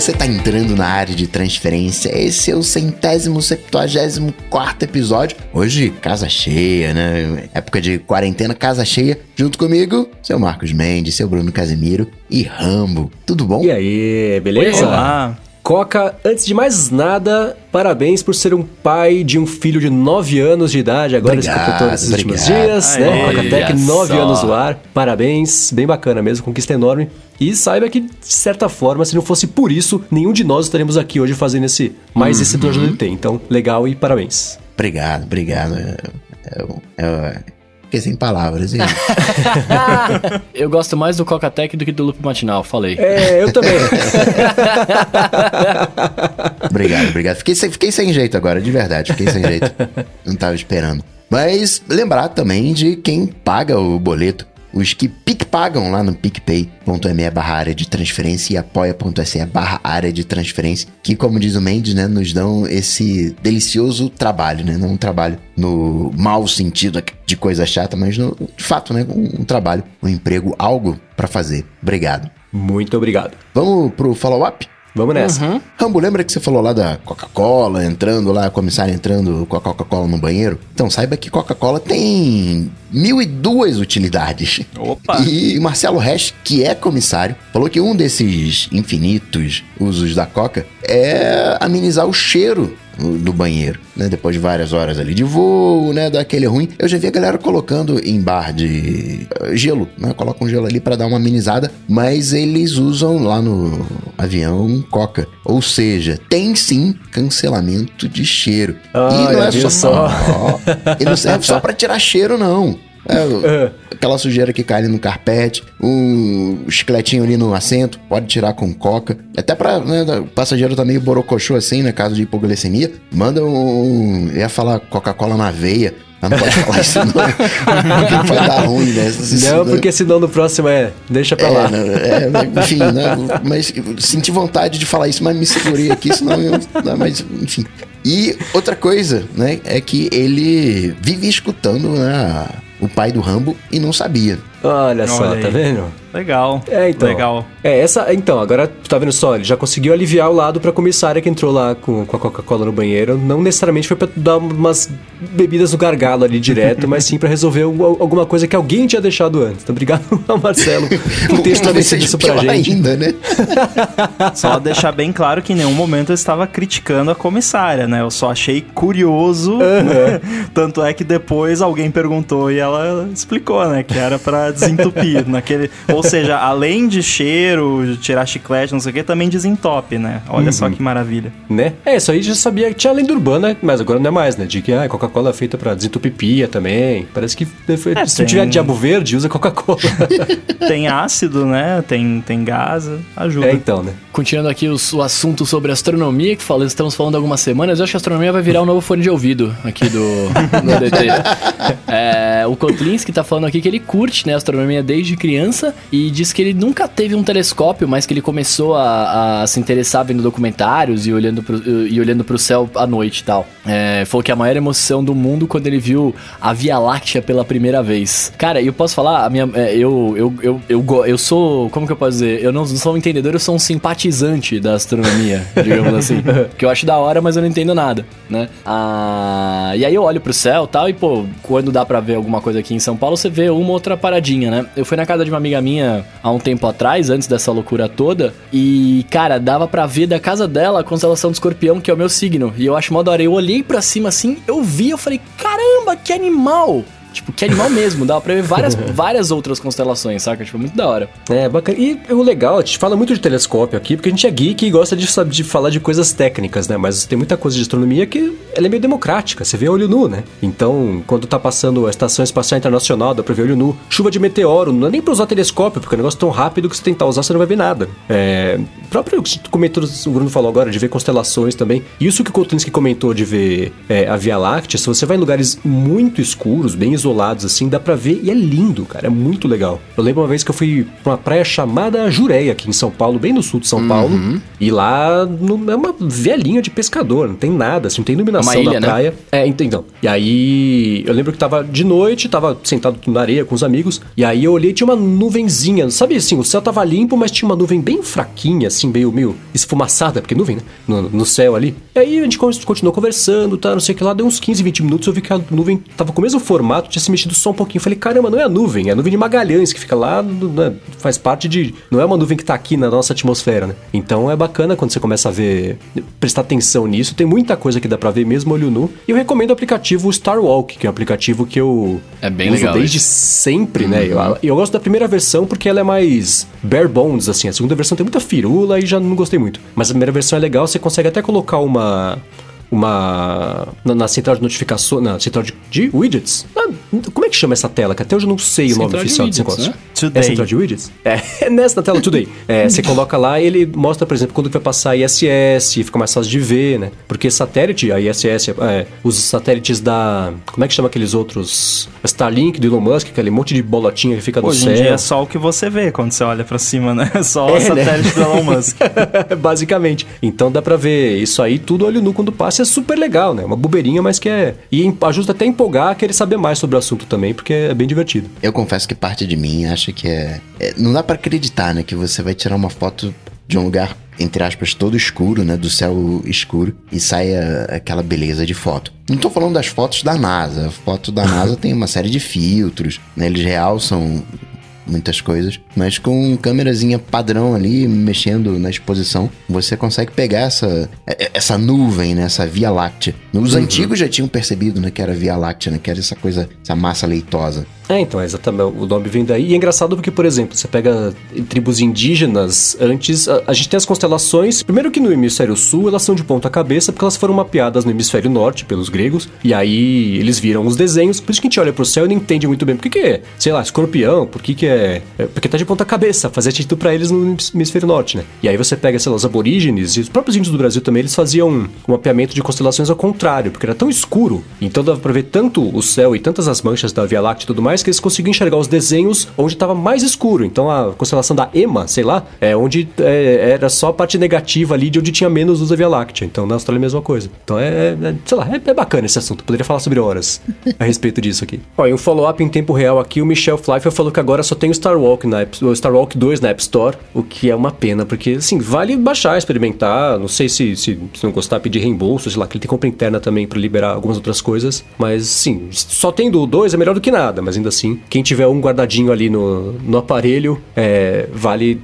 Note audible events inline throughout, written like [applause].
você tá entrando na área de transferência. Esse é o centésimo, septuagésimo quarto episódio. Hoje, casa cheia, né? Época de quarentena, casa cheia. Junto comigo, seu Marcos Mendes, seu Bruno Casimiro e Rambo. Tudo bom? E aí, beleza? Olá. Coca, antes de mais nada, parabéns por ser um pai de um filho de 9 anos de idade, agora Obrigado, se completou esses últimos dias, né? Aê, Coca Tech, olha 9 só. anos no ar. Parabéns, bem bacana mesmo, conquista enorme. E saiba que, de certa forma, se não fosse por isso, nenhum de nós estaríamos aqui hoje fazendo esse mais esse do DT. Então, legal e parabéns. Obrigado, obrigado. É, é, é, fiquei sem palavras. hein? [laughs] Eu gosto mais do Coca-Tech do que do Loop Matinal, falei. É, eu também. [laughs] obrigado, obrigado. Fiquei sem, fiquei sem jeito agora, de verdade. Fiquei sem jeito. Não tava esperando. Mas lembrar também de quem paga o boleto. Os que PIC pagam lá no picpay.me barra área de transferência e apoia.se barra área de transferência, que como diz o Mendes, né, nos dão esse delicioso trabalho, né, não um trabalho no mau sentido de coisa chata, mas no, de fato, né, um, um trabalho, um emprego, algo pra fazer. Obrigado. Muito obrigado. Vamos pro follow-up? Vamos nessa. Rambo, lembra que você falou lá da Coca-Cola entrando lá, a comissária entrando com a Coca-Cola no banheiro? Então saiba que Coca-Cola tem mil e duas utilidades. Opa! E Marcelo Resch, que é comissário, falou que um desses infinitos usos da Coca é amenizar o cheiro do banheiro, né? Depois de várias horas ali de voo, né? Daquele ruim. Eu já vi a galera colocando em bar de eh, gelo, né? Coloca um gelo ali pra dar uma amenizada, mas eles usam lá no avião Coca. Ou seja, tem sim cancelamento de cheiro. e não é só, só? [laughs] e não serve só pra tirar cheiro, não. É, É. aquela sujeira que cai ali no carpete, um chicletinho ali no assento, pode tirar com coca. Até pra, né, o passageiro tá meio borocochô assim, né, caso de hipoglicemia, manda um... Ia falar Coca-Cola na veia, mas não pode [laughs] falar isso não, porque vai dar ruim, né? Isso, Não, né? porque senão no próximo é. Deixa pra É, lá. né, é, né, enfim, né? Mas senti vontade de falar isso, mas me segurei aqui, senão eu. Não, mas, enfim. E outra coisa, né, é que ele vive escutando né, o pai do Rambo e não sabia. Olha só, aí. tá vendo? Legal. É, então. Legal. É, essa. Então, agora, tu tá vendo só, ele já conseguiu aliviar o lado pra comissária que entrou lá com, com a Coca-Cola no banheiro. Não necessariamente foi pra dar umas bebidas no gargalo ali direto, mas sim pra resolver alguma coisa que alguém tinha deixado antes. Então, obrigado [laughs] ao Marcelo por ter estabelecido isso pra gente. ainda, né? [laughs] Só deixar bem claro que em nenhum momento eu estava criticando a comissária, né? Eu só achei curioso. [laughs] Tanto é que depois alguém perguntou e ela explicou, né? Que era pra desentupir. [laughs] naquele... Ou seja, além de cheiro, de tirar chiclete, não sei o que, também desentope, né? Olha só que maravilha. Né? É, isso aí já sabia que tinha a lenda urbana, mas agora não é mais, né? De que ah, Coca-Cola é feita pra desentupir pia também. Parece que se não tem- tiver diabo verde, usa Coca-Cola. [laughs] Tem ácido, né? Tem, tem gás, ajuda. é, então, né? Continuando aqui os- o, assunto sobre astronomia, que fala- estamos falando há algumas semanas, eu acho que a astronomia vai virar um novo fone de ouvido aqui do, do [laughs] DT. É, o Kotlinski tá falando aqui que ele curte né, astronomia desde criança e diz que ele nunca teve um telescópio, mas que ele começou a, a se interessar vendo documentários e olhando pro, e olhando pro céu à noite e tal. É, falou que a maior emoção do mundo quando ele viu a Via Láctea pela primeira vez. Cara, eu posso falar, a minha, é, eu, eu, eu, eu, eu sou, como que eu posso dizer? Eu não, não sou um entendedor, eu sou um simpatizante da astronomia, [laughs] digamos assim. que eu acho da hora, mas eu não entendo nada, né? Ah, e aí eu olho pro céu e tal, e pô, quando dá pra ver alguma coisa aqui em São Paulo, você vê uma outra paradinha, né? Eu fui na casa de uma amiga minha há um tempo atrás, antes dessa loucura toda, e, cara, dava pra ver da casa dela a constelação do escorpião, que é o meu signo. E eu acho mó da hora. Eu olhei pra cima assim, eu vi, eu falei, caramba, que animal! Tipo, que animal mesmo, dava pra ver várias, [laughs] várias outras constelações, saca? Tipo, muito da hora. É, bacana. E o legal, a gente fala muito de telescópio aqui, porque a gente é geek e gosta de, sabe, de falar de coisas técnicas, né? Mas tem muita coisa de astronomia que ela é meio democrática, você vê a olho nu, né? Então, quando tá passando a Estação Espacial Internacional, dá pra ver olho nu. Chuva de meteoro, não é nem pra usar telescópio, porque o negócio é tão rápido que se tentar usar você não vai ver nada. É, o próprio comentou, o Bruno falou agora, de ver constelações também. Isso que o Kotinski comentou de ver é, a Via Láctea, se você vai em lugares muito escuros, bem isolados, isolados, assim, dá pra ver e é lindo, cara. É muito legal. Eu lembro uma vez que eu fui pra uma praia chamada Jureia, aqui em São Paulo, bem no sul de São Uhum. Paulo. E lá no- é uma velhinha de pescador, não tem nada, assim, não tem iluminação ilha, na né? praia. É, ent- então. E aí, eu lembro que tava de noite, tava sentado na areia com os amigos, e aí eu olhei e tinha uma nuvenzinha, sabe assim, o céu tava limpo, mas tinha uma nuvem bem fraquinha, assim, meio, meio esfumaçada, porque nuvem, né? No, no céu ali. E aí a gente con- continuou conversando, tá, não sei o que lá, deu uns 15, 20 minutos, eu vi que a nuvem tava com o mesmo formato, tinha se mexido só um pouquinho. Eu falei, caramba, não é a nuvem, é a nuvem de Magalhães, que fica lá, né, faz parte de... Não é uma nuvem que tá aqui na nossa atmosfera, né? Então é bacana quando você começa a ver, prestar atenção nisso, tem muita coisa que dá pra ver mesmo olho nu. E eu recomendo o aplicativo Star Walk, que é um aplicativo que eu É bem uso legal desde esse. sempre, né? Eu, eu gosto da primeira versão porque ela é mais bare bones, assim. A segunda versão tem muita firula e já não gostei muito. Mas a primeira versão é legal, você consegue até colocar uma. Uma. Na, na central de notificação. Na central de, de widgets. Ah, como é que chama essa tela? Que até hoje eu não sei o nome Central de oficial desse widgets, negócio. né? Today. É central de widgets? É, [laughs] é nessa na tela Today. É, você coloca lá e ele mostra, por exemplo, quando vai passar ISS, fica mais fácil de ver, né? Porque satélite, a ISS, é, os satélites da. Como é que chama aqueles outros? Starlink do Elon Musk, aquele monte de bolotinha que fica no Hoje céu. em dia é só o que você vê quando você olha pra cima, né? [laughs] Só É, o né? satélite do Elon Musk. [laughs] Basicamente. Então dá pra ver isso aí tudo olho nu quando passa. É super legal, né? Uma bobeirinha, mas que é. E ajuda até a empolgar a querer saber mais sobre o assunto também, porque é bem divertido. Eu confesso que parte de mim acha que é. é- não dá pra acreditar, né? Que você vai tirar uma foto de um lugar, entre aspas, todo escuro, né? Do céu escuro e saia aquela beleza de foto. Não tô falando das fotos da NASA. A foto da [laughs] NASA tem uma série de filtros, né? Eles realçam muitas coisas, mas com câmerazinha padrão ali, mexendo na exposição, você consegue pegar essa, é- essa nuvem, né, essa Via Láctea. Os antigos já tinham percebido, né, que era Via Láctea, né, que era essa coisa, essa massa leitosa. É, então, exatamente. O nome vem daí. E é engraçado porque, por exemplo, você pega tribos indígenas, antes, a, a gente tem as constelações. Primeiro que no hemisfério sul elas são de ponta cabeça, porque elas foram mapeadas no hemisfério norte pelos gregos. E aí eles viram os desenhos. Por isso que a gente olha pro céu e não entende muito bem. Por que, que é, sei lá, escorpião? Por que, que é. é, Porque tá de ponta cabeça. Fazia sentido pra eles no hemisfério norte, né? E aí você pega, sei lá, os aborígenes e os próprios índios do Brasil também, eles faziam um mapeamento de constelações ao contrário, porque era tão escuro. Então dava pra ver tanto o céu e tantas as manchas da Via Láctea e tudo mais, que eles conseguiam enxergar os desenhos onde estava mais escuro. Então a constelação da Ema, sei lá, é onde é, era só a parte negativa ali de onde tinha menos luz da Via Láctea. Então na Austrália é a mesma coisa. Então é, é- sei lá, é, é bacana esse assunto. Poderia falar sobre horas a respeito disso aqui. [laughs] Ó, e um follow-up em tempo real aqui, o Michel Pfeiffer falou que agora só tem o Star Walk na App, o Star Walk 2 na App Store, o que é uma pena, porque assim, vale baixar, experimentar, não sei se, se, se não gostar, pedir reembolso, sei lá, que ele tem compra interna também para liberar algumas outras coisas, mas sim, só tendo o 2 é melhor do que nada, mas ainda assim, quem tiver um guardadinho ali no, no aparelho, é, vale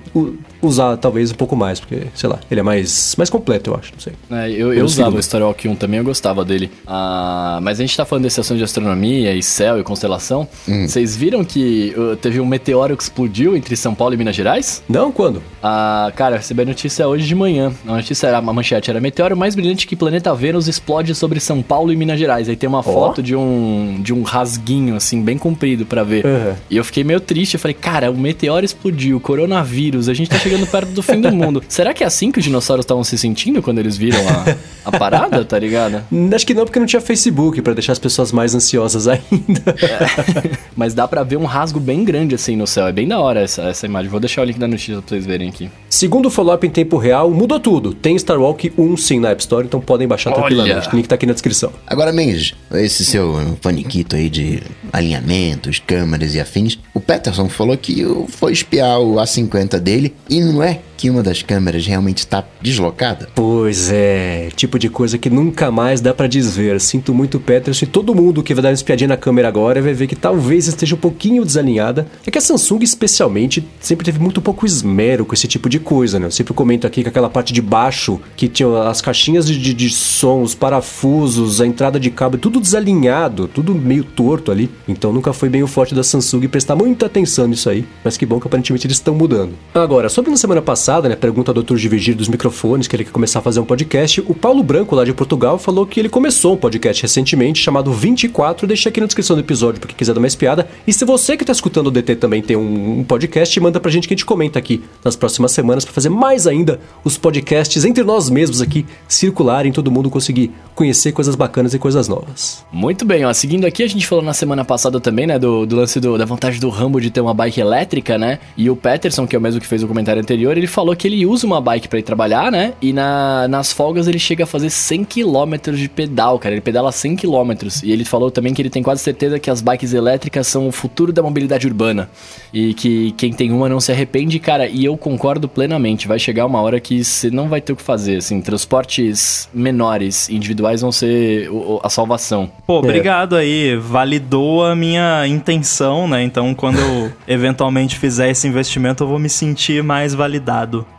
usar talvez um pouco mais, porque, sei lá, ele é mais, mais completo, eu acho, não sei. É, eu, eu usava o Starwalk 1 também, eu gostava dele. Ah, mas a gente tá falando desse assunto de astronomia e céu e constelação. Vocês viram que uh, teve um meteoro que explodiu entre São Paulo e Minas Gerais? Não, quando? Ah, cara, eu recebi a notícia hoje de manhã. A notícia era, a manchete era meteoro mais brilhante que planeta Vênus explode sobre São Paulo e Minas Gerais. Aí tem uma foto de um de um rasguinho assim bem comprido pra ver. Uhum. E eu fiquei meio triste, eu falei, cara, o meteoro explodiu, coronavírus, a gente tá chegando perto do fim do mundo. [laughs] Será que é assim que os dinossauros estavam se sentindo quando eles viram a, a parada, tá ligado? [laughs] Acho que não, porque não tinha Facebook para deixar as pessoas mais ansiosas ainda. [laughs] Mas dá pra ver um rasgo bem grande assim no céu. É bem da hora essa, essa imagem. Vou deixar o link da notícia pra vocês verem aqui. Segundo o follow-up em tempo real, mudou tudo. Tem Star Walk 1 sim na App Store, então podem baixar Olha! tranquilamente. O link tá aqui na descrição. Agora, Mendes, esse seu faniquito aí de alinhamentos, câmeras e afins, o Peterson falou que foi espiar o A50 dele e não é que uma das câmeras realmente está deslocada? Pois é, tipo de coisa que nunca mais dá pra desver. Sinto muito, Peterson, e todo mundo que vai dar uma espiadinha na câmera agora vai ver que talvez esteja um pouquinho desalinhada. É que a Samsung, especialmente, sempre teve muito pouco esmero com esse tipo de coisa, né? Eu sempre comento aqui que aquela parte de baixo, que tinha as caixinhas de, de, de som, os parafusos, a entrada de cabo, tudo desalinhado, tudo meio torto ali. Então nunca foi bem o forte da Samsung prestar muita atenção nisso aí. Mas que bom que aparentemente eles estão mudando. Agora, sobre na semana passada, passada, né? Pergunta do Dr. Divergir dos microfones, que ele quer começar a fazer um podcast. O Paulo Branco, lá de Portugal, falou que ele começou um podcast recentemente chamado 24. Deixa aqui na descrição do episódio pra quem quiser dar uma espiada. E se você que tá escutando o DT também tem um, um podcast, manda pra gente que a gente comenta aqui nas próximas semanas para fazer mais ainda os podcasts entre nós mesmos aqui circularem, todo mundo conseguir conhecer coisas bacanas e coisas novas. Muito bem, ó. Seguindo aqui, a gente falou na semana passada também, né, do, do lance do, da vontade do Rambo de ter uma bike elétrica, né? E o Peterson, que é o mesmo que fez o comentário anterior, ele falou que ele usa uma bike para ir trabalhar, né? E na, nas folgas ele chega a fazer 100 km de pedal, cara. Ele pedala 100 km. E ele falou também que ele tem quase certeza que as bikes elétricas são o futuro da mobilidade urbana. E que quem tem uma não se arrepende, cara. E eu concordo plenamente. Vai chegar uma hora que você não vai ter o que fazer. Assim, transportes menores, individuais, vão ser a salvação. Pô, obrigado aí. Validou a minha intenção, né? Então, quando eu [laughs] eventualmente fizer esse investimento, eu vou me sentir mais validado. [laughs]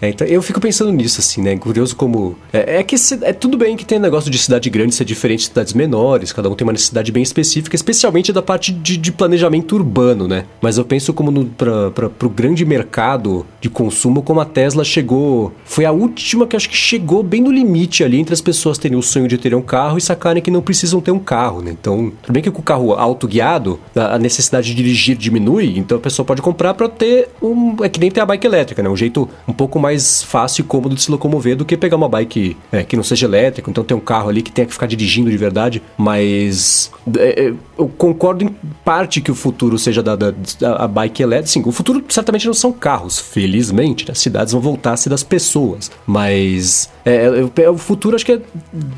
É, então, eu fico pensando nisso, assim, né? Curioso como. É, é que se- é tudo bem que tem negócio de cidade grande ser diferente de cidades menores, cada um tem uma necessidade bem específica, especialmente da parte de, de planejamento urbano, né? Mas eu penso como no, pra, pra, pro grande mercado de consumo, como a Tesla chegou. Foi a última que acho que chegou bem no limite ali entre as pessoas terem o sonho de terem um carro e sacarem que não precisam ter um carro, né? Então, tudo bem que com o carro autoguiado, a a necessidade de dirigir diminui, então a pessoa pode comprar pra ter um. É que nem ter a bike elétrica, né? Um jeito um pouco mais fácil e cômodo de se locomover do que pegar uma bike é, que não seja elétrica, então ter um carro ali que tenha que ficar dirigindo de verdade. Mas é, é, eu concordo em parte que o futuro seja da, da, da- a bike elétrica. Sim, o futuro certamente não são carros, felizmente. né? As cidades vão voltar a ser das pessoas. Mas é, é, é, o futuro acho que é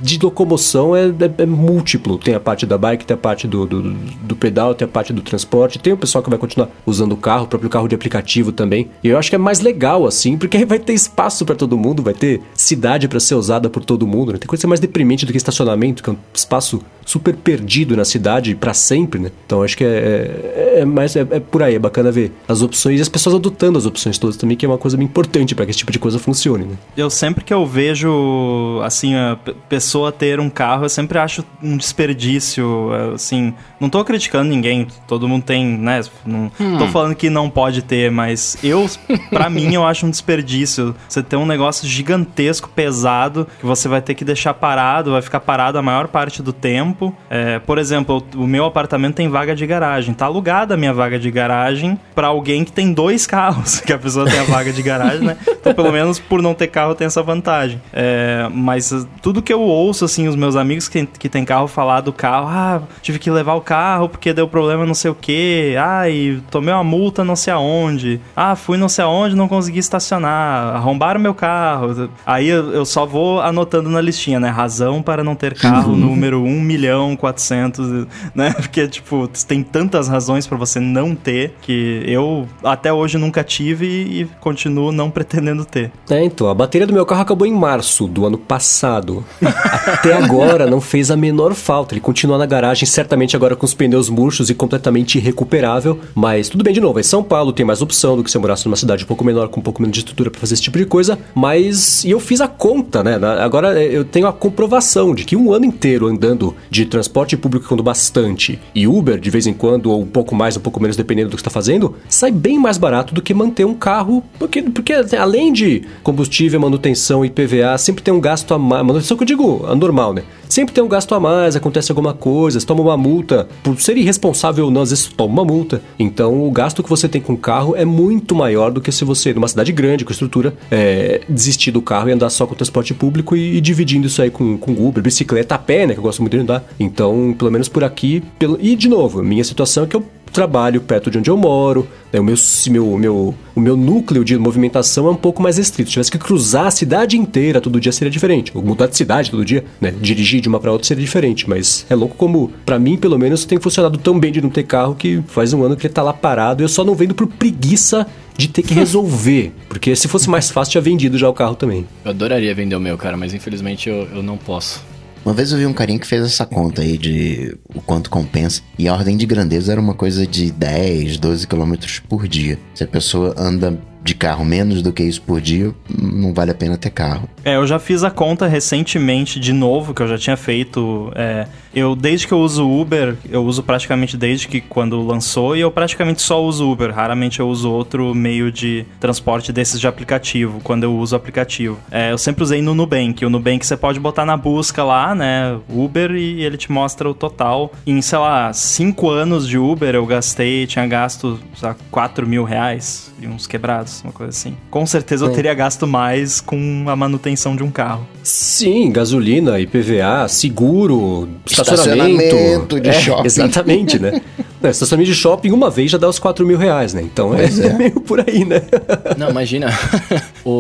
de locomoção é, é- é múltiplo. Tem a parte da bike, tem a parte do, do, do pedal, tem a parte do transporte, tem o pessoal que vai continuar usando o carro, o próprio carro de aplicativo também. E eu acho que é mais legal assim, porque aí vai ter espaço pra todo mundo, vai ter cidade pra ser usada por todo mundo. Né? Tem coisa mais deprimente do que estacionamento, que é um espaço super perdido na cidade pra sempre, né? Então acho que é, é, é mais é, é por aí, é bacana ver as opções e as pessoas adotando as opções todas também, que é uma coisa bem importante pra que esse tipo de coisa funcione, né? Eu sempre que eu vejo, assim, a pe- pessoa ter um carro, eu sempre acho um desperdício, assim... Não tô criticando ninguém, todo mundo tem, né? Não tô falando que não pode ter, mas eu, pra mim, eu acho um desperdício. Você ter um negócio gigantesco, pesado, que você vai ter que deixar parado, vai ficar parado a maior parte do tempo. É, por exemplo, o meu apartamento tem vaga de garagem. Tá alugada a minha vaga de garagem pra alguém que tem dois [laughs] carros, que a pessoa tem a vaga de garagem, né? Então, pelo menos por não ter carro, tem essa vantagem. É, mas uh, tudo que eu ouço, assim, os meus amigos que, que tem carro falar do carro, ah, tive que levar o carro porque deu problema não sei o que, ah, e tomei uma multa não sei aonde, ah, fui não sei aonde, não consegui estacionar, arrombaram meu carro. Aí eu, eu só vou anotando na listinha, né? Razão para não ter carro, [laughs] número 1 milhão 400, né? [laughs] Porque, tipo, tem tantas razões pra você não ter que eu até hoje nunca tive e continuo não [laughs] pretendendo ter. É, então, a bateria do meu carro acabou em março do ano passado. Até agora não fez a menor falta. Ele continua na garagem, certamente agora com os pneus murchos e completamente irrecuperável. Mas tudo bem, de novo, é São Paulo, tem mais opção do que se eu morasse numa cidade um pouco menor, com um pouco menos de estrutura pra fazer esse tipo de coisa. Mas. E eu fiz a conta, né? Agora é, eu tenho a comprovação de que um ano inteiro andando de transporte público quando bastante e Uber de vez em quando, ou um pouco mais, um pouco menos, dependendo do que está fazendo, sai bem mais barato do que manter um carro. Porque, porque além de combustível, manutenção e PVA, sempre tem um gasto a mais. Manutenção que eu digo, a normal, né? Sempre tem um gasto a mais, acontece alguma coisa, você toma uma multa. Por ser irresponsável ou não, às vezes toma uma multa. Então o gasto que você tem com o carro é muito maior do que se você, numa cidade grande, com estrutura, é, desistir do carro e andar só com o transporte público e, e dividindo isso aí com, com Uber, bicicleta, a pé, né? Que eu gosto muito de andar. Então, pelo menos por aqui. Pelo... E de novo, minha situação é que eu trabalho perto de onde eu moro, né, o, meu, meu, meu, o meu núcleo de movimentação é um pouco mais restrito. Se tivesse que cruzar a cidade inteira todo dia seria diferente. Ou mudar de cidade todo dia, né? Dirigir de uma para outra seria diferente. Mas é louco como, pra mim, pelo menos, tem funcionado tão bem de não ter carro que faz um ano que ele tá lá parado e eu só não vendo por preguiça de ter que [laughs] resolver. Porque se fosse mais fácil, tinha vendido já o carro também. Eu adoraria vender o meu, cara, mas infelizmente eu, eu não posso. Uma vez eu vi um carinha que fez essa conta aí de o quanto compensa. E a ordem de grandeza era uma coisa de 10, 12 quilômetros por dia. Se a pessoa anda de carro, menos do que isso por dia, não vale a pena ter carro. É, eu já fiz a conta recentemente de novo, que eu já tinha feito. É, eu, desde que eu uso Uber, eu uso praticamente desde que quando lançou, e eu praticamente só uso Uber. Raramente eu uso outro meio de transporte desses de aplicativo, quando eu uso aplicativo. É, eu sempre usei no Nubank. O Nubank você pode botar na busca lá, né? Uber, e ele te mostra o total. Em, sei lá, cinco anos de Uber eu gastei, tinha gasto, sei lá, 4 mil reais e uns quebrados, uma coisa assim. Com certeza eu teria gasto mais com a manutenção de um carro. Sim, gasolina, IPVA, seguro, estacionamento. Estacionamento de é, shopping. Exatamente, né? [laughs] Não, estacionamento de shopping uma vez já dá os 4 mil reais, né? Então é, Pois [laughs] é. meio por aí, né? [laughs] Não, imagina.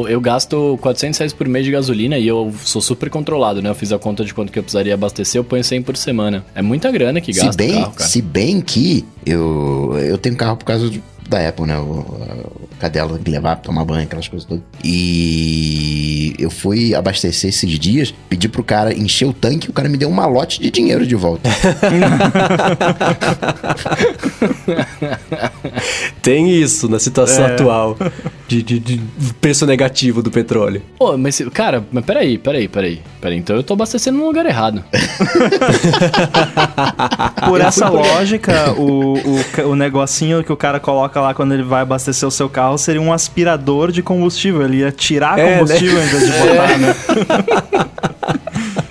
Eu gasto 400 reais por mês de gasolina e eu sou super controlado, né? Eu fiz a conta de quanto que eu precisaria abastecer, eu ponho 100 por semana. É muita grana que gasta se bem, carro, cara. se bem que eu, eu tenho carro por causa de- da Apple, né? O, o cadela tem que levar pra tomar banho, aquelas coisas todas. E eu fui abastecer esses dias, pedi pro cara encher o tanque, o cara me deu um malote de dinheiro de volta. [laughs] Tem isso na situação É. atual de, de- de preço negativo do petróleo. Pô, mas, cara, mas peraí, peraí, peraí. Peraí, então eu tô abastecendo no lugar errado. [laughs] Por essa lógica, o, o, o negocinho que o cara coloca lá quando ele vai abastecer o seu carro seria um aspirador de combustível. Ele ia tirar É, combustível em vez de [laughs] botar, né? [laughs]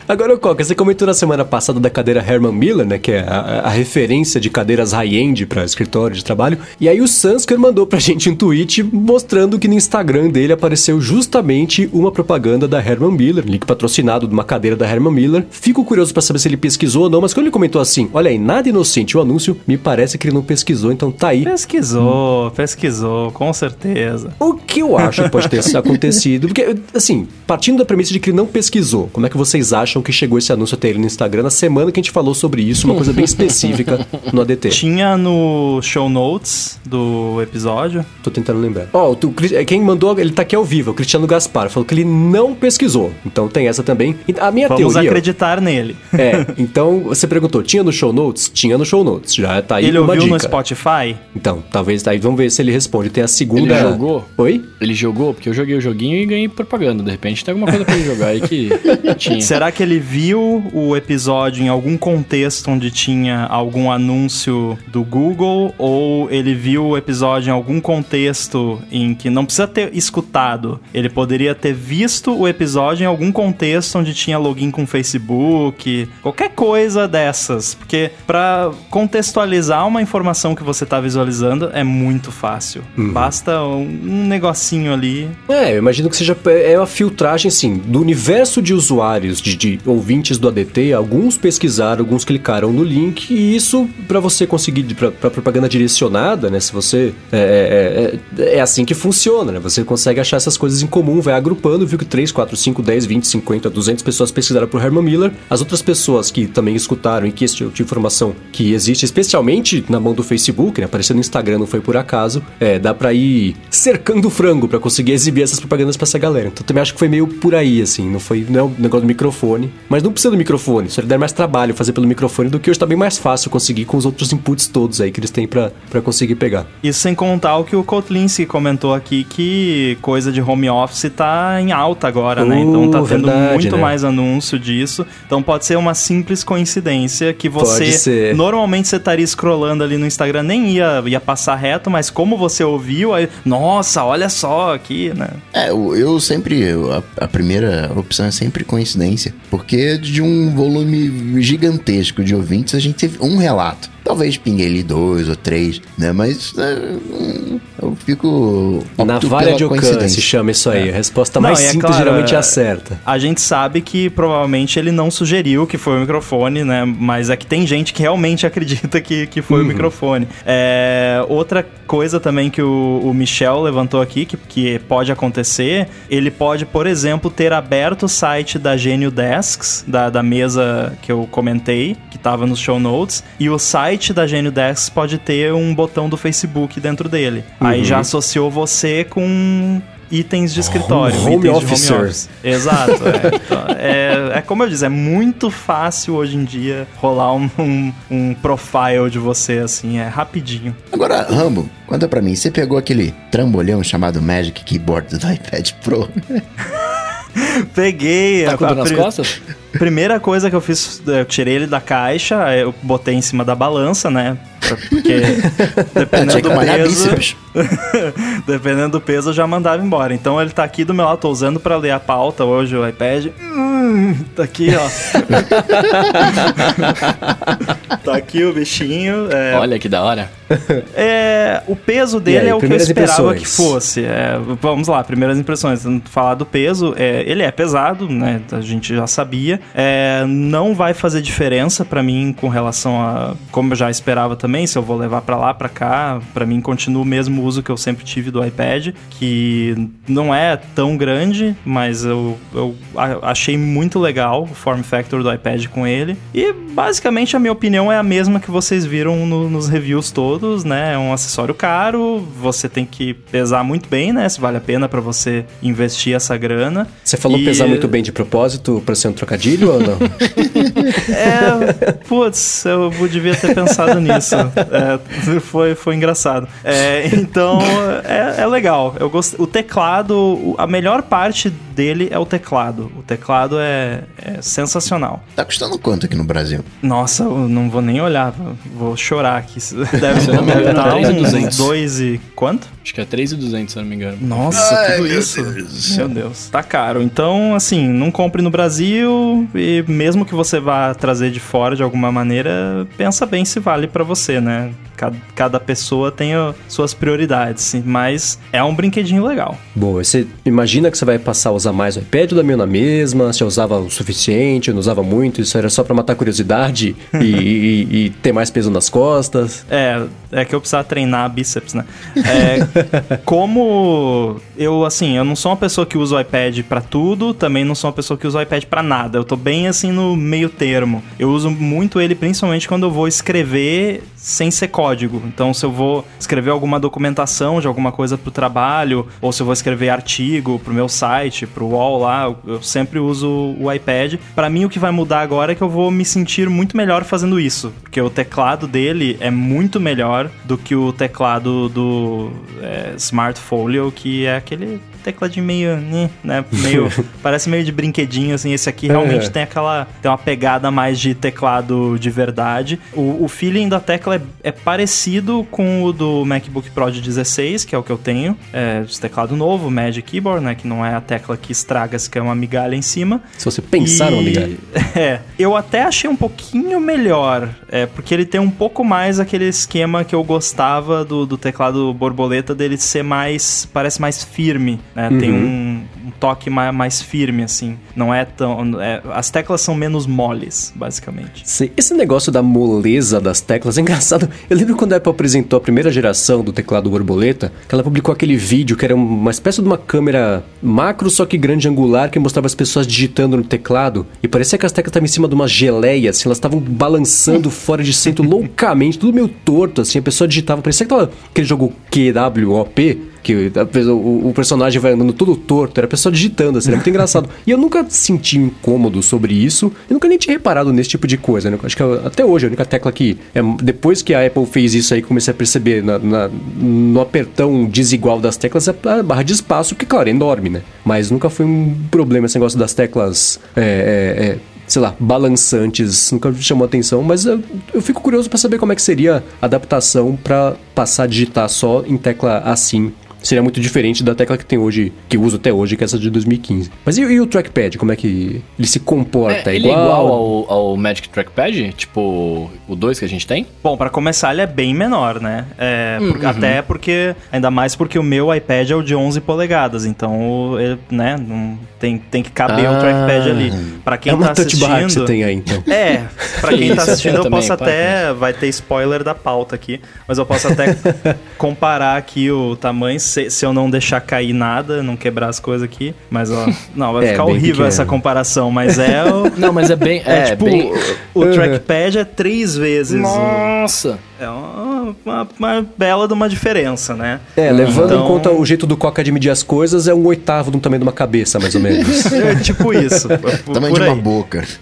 Agora, Coca, você comentou na semana passada da cadeira Herman Miller, né? Que é a, a referência de cadeiras high-end para escritório de trabalho. E aí o Sansker mandou pra gente um tweet mostrando que no Instagram dele apareceu justamente uma propaganda da Herman Miller, link patrocinado de uma cadeira da Herman Miller. Fico curioso pra saber se ele pesquisou ou não, mas quando ele comentou assim, olha aí, nada inocente o anúncio, me parece que ele não pesquisou, então tá aí. Pesquisou, pesquisou, com certeza. O que eu acho que pode ter [laughs] acontecido? Porque, assim, partindo da premissa de que ele não pesquisou, como é que vocês acham que chegou esse anúncio até ele no Instagram na semana que a gente falou sobre isso, uma coisa bem [laughs] específica no ADT? Tinha no show notes do episódio. Tô tentando lembrar. Ó, o tu- Cri- é, quem mandou, ele tá aqui ao vivo, o Cristiano Gaspar, falou que ele não pesquisou. Então tem essa também. A minha Vamos teoria. acreditar nele. É, [laughs] então você perguntou, tinha no show notes? Tinha no show notes. Já tá aí Ele uma ouviu dica. no Spotify? Então, talvez aí vamos ver se ele responde. Tem a segunda. Ele jogou? Oi? Ele jogou, porque eu joguei o joguinho e ganhei propaganda. De repente tem alguma coisa pra ele jogar aí que [laughs] tinha. Será que ele viu o episódio em algum contexto onde tinha algum anúncio do Google? Ou ele viu o episódio em algum contexto em que não precisa ter escutado? Ele poderia ter visto o episódio em algum contexto onde tinha login com Facebook, qualquer coisa dessas. Porque pra contextualizar uma informação que você tá visualizando é muito fácil. Basta um, negocinho ali. É, eu imagino que seja é uma filtragem, sim, do universo de usuários, de, de ouvintes do ADT, alguns pesquisaram, alguns clicaram no link, e isso, pra você conseguir, pra propaganda direcionada, né, se você, é, é, é, é assim que funciona, né, você consegue achar essas coisas em comum, vai agrupando, viu que 3, 4, 5, 10, 20, 50, 200 pessoas pesquisaram por Herman Miller, as outras pessoas que também escutaram e que esse tipo de informação que existe, especialmente na mão do Facebook, né, apareceu no Instagram, não foi por acaso, é, dá pra ir cercando o frango pra conseguir exibir essas propagandas pra essa galera. Então também acho que foi meio por aí, assim, não foi não é negócio do microfone, mas não precisa do microfone, só lhe der mais trabalho fazer pelo microfone do que hoje tá bem mais fácil conseguir com os outros inputs todos aí que eles têm pra pra conseguir pegar. Isso sem contar o que o Kotlinski comentou aqui, que coisa de home office tá em alta agora, né? Uh, Então tá tendo verdade, muito né? mais anúncio disso. Então pode ser uma simples coincidência que Pode você. ser. Normalmente você estaria scrollando ali no Instagram, nem ia, ia passar reto, mas como você ouviu, aí. Nossa, olha só aqui, né? É, eu, eu sempre. eu- A, a primeira opção é sempre coincidência. Porque de um volume gigantesco de ouvintes, a gente teve um relato. Talvez pingue ali dois ou três, né? Mas é, hum, eu fico. Na valha de coincidência. se chama isso aí. A resposta Não, mais é simples claro, geralmente é é- a certa. A gente sabe que provavelmente ele não sugeriu que foi o microfone, né? Mas é que tem gente que realmente [laughs] acredita que, que foi o microfone. É, outra coisa também que o, o Michel levantou aqui, que, que pode acontecer, ele pode, por exemplo, ter aberto o site da Genio Desks, da, da mesa que eu comentei, que estava nos show notes, e o site da Genio Desks pode ter um botão do Facebook dentro dele. Aí já associou você com itens de escritório. Home itens officers. de home office. Exato. É, Então, é, é como eu disse, é muito fácil hoje em dia rolar um, um, um profile de você, assim, é rapidinho. Agora, Rambo, conta pra mim, você pegou aquele trambolhão chamado Magic Keyboard do iPad Pro? [laughs] [laughs] Peguei. Tá a- com dor nas pri- costas? Primeira coisa que eu fiz, eu tirei ele da caixa, eu botei em cima da balança, né? Porque [laughs] dependendo do peso, [laughs] dependendo do peso, eu já mandava embora. Então ele tá aqui do meu lado, tô usando pra ler a pauta hoje, o iPad. Hum, tá aqui, ó. [laughs] tá aqui o bichinho. É, Olha que da hora. é, o peso dele aí, é o que eu esperava impressões? que fosse. É, vamos lá, primeiras impressões. Falar do peso, é, ele é pesado, né? A gente já sabia. É, não vai fazer diferença pra mim com relação a como eu já esperava também. Se eu vou levar pra lá, pra cá, Pra mim continua o mesmo uso que eu sempre tive do iPad, que não é tão grande, mas eu, eu achei muito legal o form factor do iPad com ele. E basicamente a minha opinião é a mesma que vocês viram no- nos reviews todos, né? É um acessório caro, você tem que pesar muito bem, né? Se vale a pena pra você investir essa grana. Você falou E- pesar muito bem de propósito pra ser um trocadilho ou não? [laughs] É, putz, eu devia ter pensado nisso. É, foi, foi engraçado. É, então, é, é legal. Eu gost... O teclado, a melhor parte dele é o teclado. O teclado é, é sensacional. Tá custando quanto aqui no Brasil? Nossa, eu não vou nem olhar, vou chorar aqui. [laughs] Deve, me deve estar uns 3.200. dois e... Quanto? Acho que é 3,200, se eu não me engano. Nossa, Ai, tudo meu isso. Deus. Meu Deus. Tá caro. Então, assim, não compre no Brasil e mesmo que você vá trazer de fora de alguma maneira, pensa bem se vale pra você, né? Cada, cada pessoa tem ó, suas prioridades, mas é um brinquedinho legal. Boa, você imagina que você vai passar a usar mais o iPad ou da minha na mesma? Você usava o suficiente, não usava muito, isso era só pra matar curiosidade [laughs] e, e- e ter mais peso nas costas? É, é que eu precisava treinar bíceps, né? É, [laughs] como eu, assim, eu não sou uma pessoa que usa o iPad pra tudo, também não sou uma pessoa que usa o iPad pra nada. Eu tô bem, assim, no meio termo. Eu uso muito ele principalmente quando eu vou escrever sem ser código. Então, se eu vou escrever alguma documentação de alguma coisa pro trabalho, ou se eu vou escrever artigo pro meu site, pro UOL lá, eu- sempre uso o iPad. Pra mim, o que vai mudar agora é que eu vou me sentir muito melhor fazendo isso, porque o teclado dele é muito melhor do que o teclado do é, Smart Folio, que é aquele tecladinho meio, né, né, meio [laughs] parece meio de brinquedinho assim. Esse aqui realmente É. tem aquela tem uma pegada mais de teclado de verdade. O, o feeling da tecla é, é parecido com o do MacBook Pro de 16, que é o que eu tenho. É esse teclado novo, Magic Keyboard, né, que não é a tecla que estraga, se quer uma migalha em cima. Se você pensar numa E- migalha. [laughs] É, eu até achei um pouquinho melhor, é, porque ele tem um pouco mais aquele esquema que eu gostava do, do teclado borboleta dele ser mais, parece mais firme, né? Tem um, um toque mais, mais firme, assim. Não é tão... é, as teclas são menos moles, basicamente. Sim, Esse negócio da moleza das teclas é engraçado. [laughs] Eu lembro quando a Apple apresentou a primeira geração do teclado borboleta, que ela publicou aquele vídeo que era uma espécie de uma câmera macro, só que grande angular, que mostrava as pessoas digitando no teclado. E parecia que as teclas estavam em cima de uma geleia, assim, elas estavam balançando [laughs] fora de centro loucamente, tudo meio torto, assim, a pessoa digitava. Parecia que tava aquele jogo QWOP, que pessoa- o, o personagem vai andando todo torto, era a pessoa digitando, assim, era muito [laughs] engraçado. E eu nunca senti incômodo sobre isso, eu nunca nem tinha reparado nesse tipo de coisa, né? Acho que eu- até hoje a única tecla que. É, depois que a Apple fez isso aí, comecei a perceber na- na- no apertão desigual das teclas, é a barra de espaço, que, claro, é enorme, né? Mas nunca foi um problema esse negócio das teclas. é, é, é, sei lá, balançantes, nunca me chamou atenção, mas eu, eu fico curioso pra saber como é que seria a adaptação pra passar a digitar só em tecla assim. Seria muito diferente da tecla que tem hoje, que eu uso até hoje, que é essa de 2015. Mas e, e o trackpad, como é que ele se comporta? É, ele é igual ao, ao Magic Trackpad? Tipo, o 2 que a gente tem? Bom, pra começar, ele é bem menor, né? É, Hum, por- uhum. Até porque, ainda mais porque o meu iPad é o de 11 polegadas, então, ele, né, não, tem, tem que caber o Ah. trackpad ali. Pra quem é uma tá touch bar que você assistindo... tem aí, então. É, pra quem tá assistindo, eu posso para até. Vai ter spoiler da pauta aqui, mas eu posso até [laughs] comparar aqui o tamanho, se, se eu não deixar cair nada, não quebrar as coisas aqui. Mas, ó, [laughs] não, vai É, ficar horrível essa comparação, mas é o. [laughs] Não, mas é bem. É, É, tipo, bem... o, o [laughs] trackpad é três vezes. o- Nossa! é uma uma, uma, uma bela de uma diferença, né? É, levando Então- em conta o jeito do Coca de medir as coisas, é um oitavo do tamanho de uma cabeça, mais ou menos. [laughs] É tipo isso. [laughs] por- Tamanho por de uma boca. [laughs]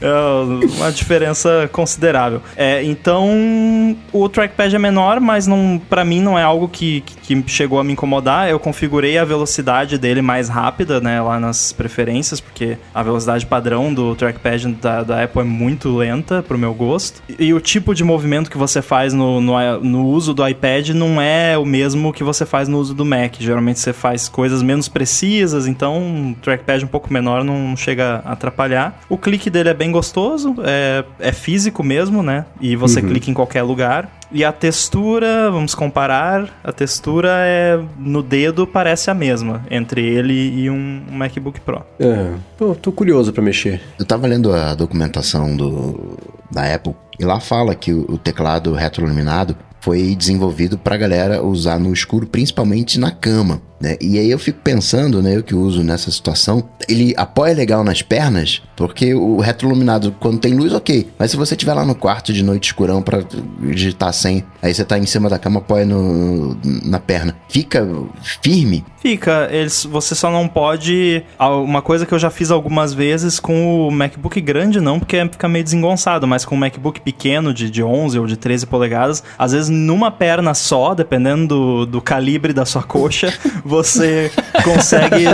É uma diferença considerável. É, então, o trackpad é menor, mas não, para mim não é algo que, que, que chegou a me incomodar. Eu configurei a velocidade dele mais rápida, né, lá nas preferências, porque a velocidade padrão do trackpad da, da Apple é muito lenta pro meu gosto. E, e o tipo de movimento que você faz no, no, no uso do iPad não é o mesmo que você faz no uso do Mac. Geralmente você faz coisas menos precisas, então um trackpad um pouco menor não chega a atrapalhar. O clique dele é bem gostoso, é, é físico mesmo, né? E você clica em qualquer lugar. E a textura, vamos comparar, a textura é no dedo parece a mesma entre ele e um MacBook Pro. é, pô, tô curioso pra mexer. Eu tava lendo a documentação do, da Apple e lá fala que o, o teclado retroiluminado foi desenvolvido pra galera usar no escuro, principalmente na cama. Né? E aí eu fico pensando, né, eu que uso nessa situação, ele apoia legal nas pernas, porque o retroiluminado, quando tem luz, ok. Mas se você estiver lá no quarto de noite escurão pra digitar sem, aí você tá em cima da cama, apoia no, na perna. Fica firme. Fica, eles, você só não pode. Uma coisa que eu já fiz algumas vezes com o MacBook grande, não, porque fica meio desengonçado, mas com o MacBook pequeno de, de 11 ou de 13 polegadas, às vezes numa perna só, dependendo do, do calibre da sua coxa, [laughs] você consegue.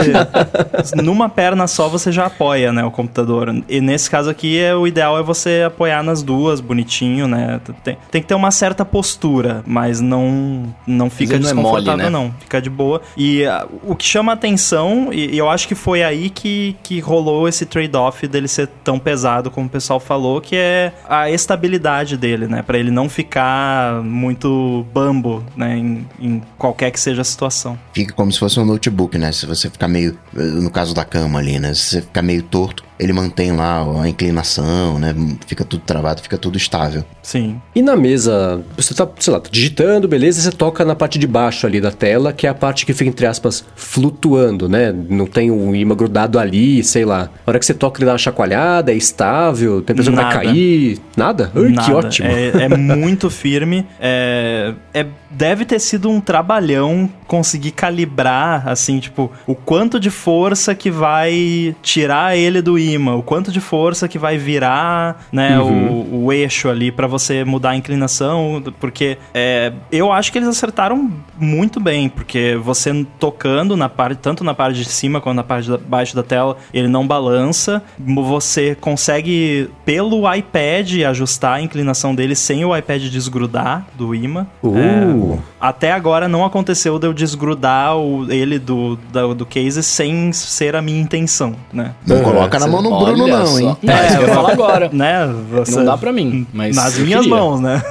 [laughs] numa perna só você já apoia, né, o computador. E nesse caso aqui, é, o ideal é você apoiar nas duas, bonitinho, né? Tem, tem que ter uma certa postura, mas não, não fica não é mole, desconfortável, né? não. Fica de boa. E ah, o que chama atenção, e, e eu acho que foi aí que, que rolou esse trade-off dele ser tão pesado, como o pessoal falou, que é a estabilidade dele, né? Pra ele não ficar muito bambo, né? Em, em qualquer que seja a situação. Fica como se fosse um notebook, né? Se você ficar meio. No caso da cama ali, né? Se você ficar meio torto, ele mantém lá a inclinação, né? Fica tudo travado, fica tudo estável. Sim. E na mesa, você tá, sei lá, tá digitando, beleza, e você toca na parte de baixo ali da tela, que é a parte que fica, entre aspas, flutuando, né? Não tem um imã grudado ali, sei lá. Na hora que você toca, ele dá uma chacoalhada, é estável, tem a impressão que vai Nada. cair. Nada? Ai, que Nada. ótimo. É, é muito [laughs] firme. É, é- deve ter sido um trabalhão conseguir calibrar, assim, tipo, o quanto de força que vai tirar ele do imã, o quanto de força que vai virar, né, o, o eixo ali pra você mudar a inclinação, porque é, eu acho que eles acertaram muito bem, porque você tocando na parte, tanto na parte de cima quanto na parte de baixo da tela, ele não balança, você consegue pelo iPad ajustar a inclinação dele sem o iPad desgrudar do imã. Uh. É, até agora não aconteceu de eu desgrudar o, ele do, da- do case sem ser a minha intenção, né? Não Uhum, coloca na você- mão no Olha Bruno, não, só. hein? É, que eu falar agora. [laughs] Né? Você- Não dá pra mim, mas Nas minhas queria. mãos, né?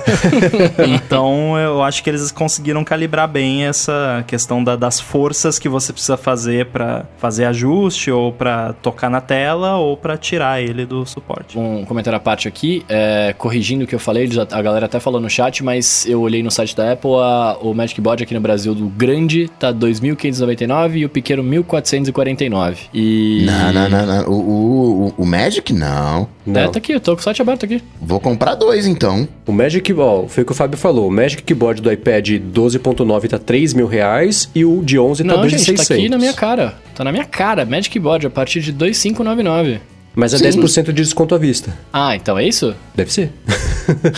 [laughs] então eu acho que eles conseguiram calibrar bem essa questão da- das forças que você precisa fazer pra fazer ajuste, ou pra tocar na tela, ou pra tirar ele do suporte. Um comentário à parte aqui, é, corrigindo o que eu falei, a galera até falou no chat, mas eu olhei no site da Apple, a- o Magic Board aqui no Brasil do grande tá 2.599 e o pequeno 1.449. E... Não, não, não, não. O, o, o- o Magic, não. Não. É, tá aqui, eu tô com o site aberto aqui. Vou comprar dois, então. O Magic, ó, foi o que o Fábio falou. O Magic Keyboard do iPad 12.9 tá 3 mil reais e o de 11 tá Não, gente, 2.600. tá aqui na minha cara. Tá na minha cara, Magic Board a partir de 2.599. Mas é Sim. 10% de desconto à vista. Ah, então é isso? Deve ser.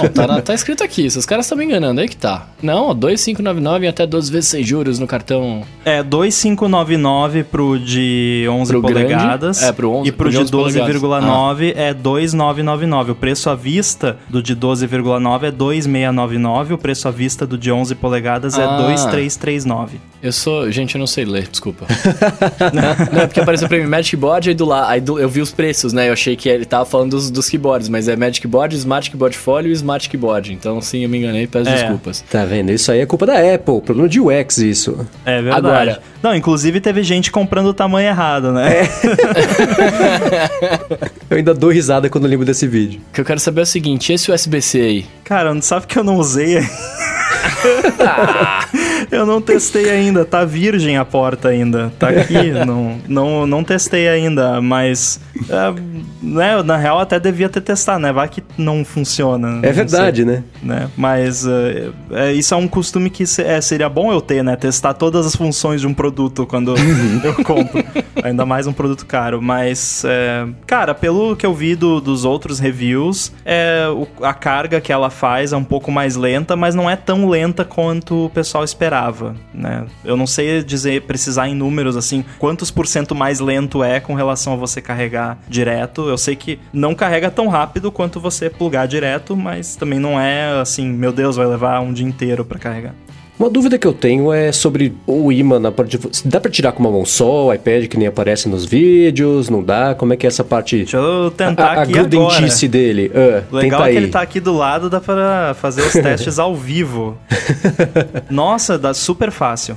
Ó, tá, na- tá escrito aqui, se os caras estão me enganando, aí que tá. Não, ó, 2.599 e até 12 vezes sem juros no cartão. É 2,599 pro de 11 Pro grande, polegadas. é, pro 11 e pro pro de de 11 polegadas. 12,9 é 2,999. O preço à vista do de 12,9 é 2,699. O preço à vista do de 11 polegadas é Ah. 2,339. Eu sou. Gente, eu não sei ler, desculpa. [laughs] não, é porque apareceu pra mim Magic Board aí do lá. Aí do- eu vi os preços, né? Eu achei que ele tava falando dos, dos keyboards, mas é Magic Board, Smart Keyboard Folio e Smart Keyboard. Então, sim, eu me enganei, peço É. desculpas. Tá vendo? Isso aí é culpa da Apple. Problema de UX, isso. É verdade. Agora- Não, inclusive teve gente comprando o tamanho errado, né? [laughs] Eu ainda dou risada quando lembro desse vídeo. O que eu quero saber é o seguinte: esse USB-C aí. Cara, não sabe que eu não usei. [laughs] Eu não testei ainda, tá virgem a porta ainda. Tá aqui, [laughs] não, não, não testei ainda, mas. É, né, na real, até devia ter testado, né? Vai que não funciona. É não verdade, sei, né? né? Mas é, é, isso é um costume que é, seria bom eu ter, né? Testar todas as funções de um produto quando eu compro. [laughs] Ainda mais um produto caro. Mas, é, cara, pelo que eu vi do- dos outros reviews, é, o- a carga que ela faz é um pouco mais lenta, mas não é tão lenta quanto o pessoal esperava, né? Eu não sei dizer, precisar em números, assim, quantos por cento mais lento é com relação a você carregar direto. Eu sei que não carrega tão rápido quanto você plugar direto, mas também não é assim, meu Deus, vai levar um dia inteiro pra carregar. Uma dúvida que eu tenho é sobre o imã na parte de... Dá pra tirar com uma mão só, o iPad que nem aparece nos vídeos? Não dá? Como é que é essa parte... Deixa eu tentar a, a aqui agora. grudentice dele. Ah, O legal é que aí. ele tá aqui do lado, dá pra fazer os [laughs] testes ao vivo. [laughs] Nossa, dá super fácil.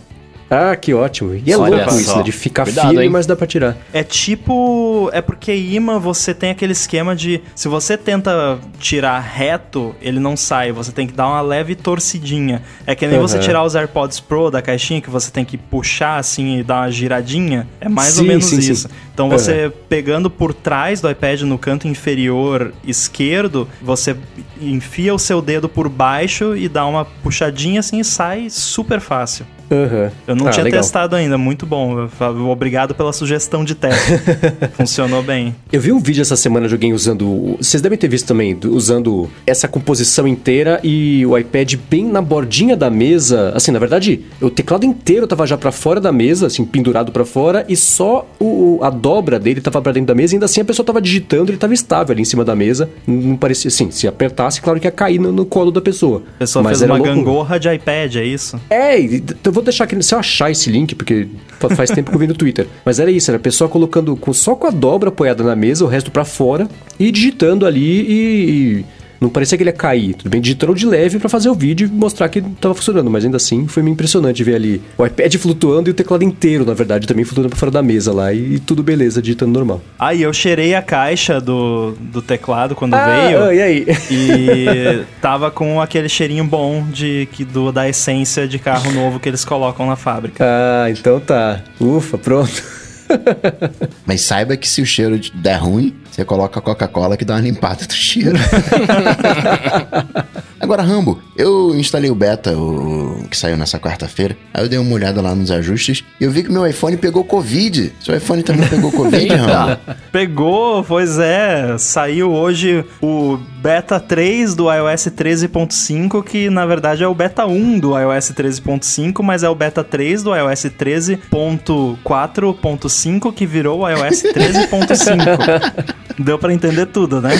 Ah, que ótimo. E é Olha louco isso, só. né? De ficar Cuidado, firme, hein? mas dá pra tirar. É tipo. É porque imã você tem aquele esquema de. Se você tenta tirar reto, ele não sai. Você tem que dar uma leve torcidinha. É que nem você Aham. tirar os AirPods Pro da caixinha, que você tem que puxar assim e dar uma giradinha. É mais ou Sim, menos sim, sim. isso. Então você pegando por trás do iPad no canto inferior esquerdo, você enfia o seu dedo por baixo e dá uma puxadinha assim e sai super fácil. Aham. Eu não Ah, tinha legal. testado ainda, muito bom. Obrigado pela sugestão de teste. [laughs] Funcionou bem. Eu vi um vídeo essa semana de alguém usando. Vocês devem ter visto também, do- usando essa composição inteira e o iPad bem na bordinha da mesa. Assim, na verdade, o teclado inteiro tava já pra fora da mesa, assim, pendurado pra fora, e só o, a dobra dele tava pra dentro da mesa, e ainda assim a pessoa tava digitando, ele tava estável ali em cima da mesa. Não parecia assim, se apertasse, claro que ia cair no, no colo da pessoa. A pessoa Mas fez era uma louco. gangorra de iPad, é isso? É, e d- eu vou deixar aqui, se eu achar esse link, porque fa- faz tempo que eu vi no Twitter. Mas era isso, era a pessoa colocando com, só com a dobra apoiada na mesa, o resto pra fora, e digitando ali e. e não parecia que ele ia cair. Tudo bem, digitando de leve pra fazer o vídeo e mostrar que tava funcionando. Mas ainda assim, foi meio impressionante ver ali o iPad flutuando e o teclado inteiro, na verdade, também flutuando pra fora da mesa lá. E, tudo beleza, digitando normal. Aí eu cheirei a caixa do, do teclado quando Ah, veio. ah, e aí? E tava com aquele cheirinho bom de que do, da essência de carro novo que eles colocam na fábrica. Ah, então tá. Ufa, pronto. [laughs] Mas saiba que se o cheiro der ruim, você coloca Coca-Cola que dá uma limpada do cheiro. [laughs] Agora, Rambo, eu instalei o beta, o, que saiu nessa quarta-feira. Aí eu dei uma olhada lá nos ajustes e eu vi que meu iPhone pegou Covid. Seu iPhone também pegou [laughs] Covid, Rambo? Pegou, pois é. Saiu hoje o beta 3 do iOS 13.5, que na verdade é o beta 1 do iOS 13.5, mas é o beta 3 do iOS 13.4.5 que virou o iOS [laughs] 13.5. Deu pra entender tudo, né? [laughs]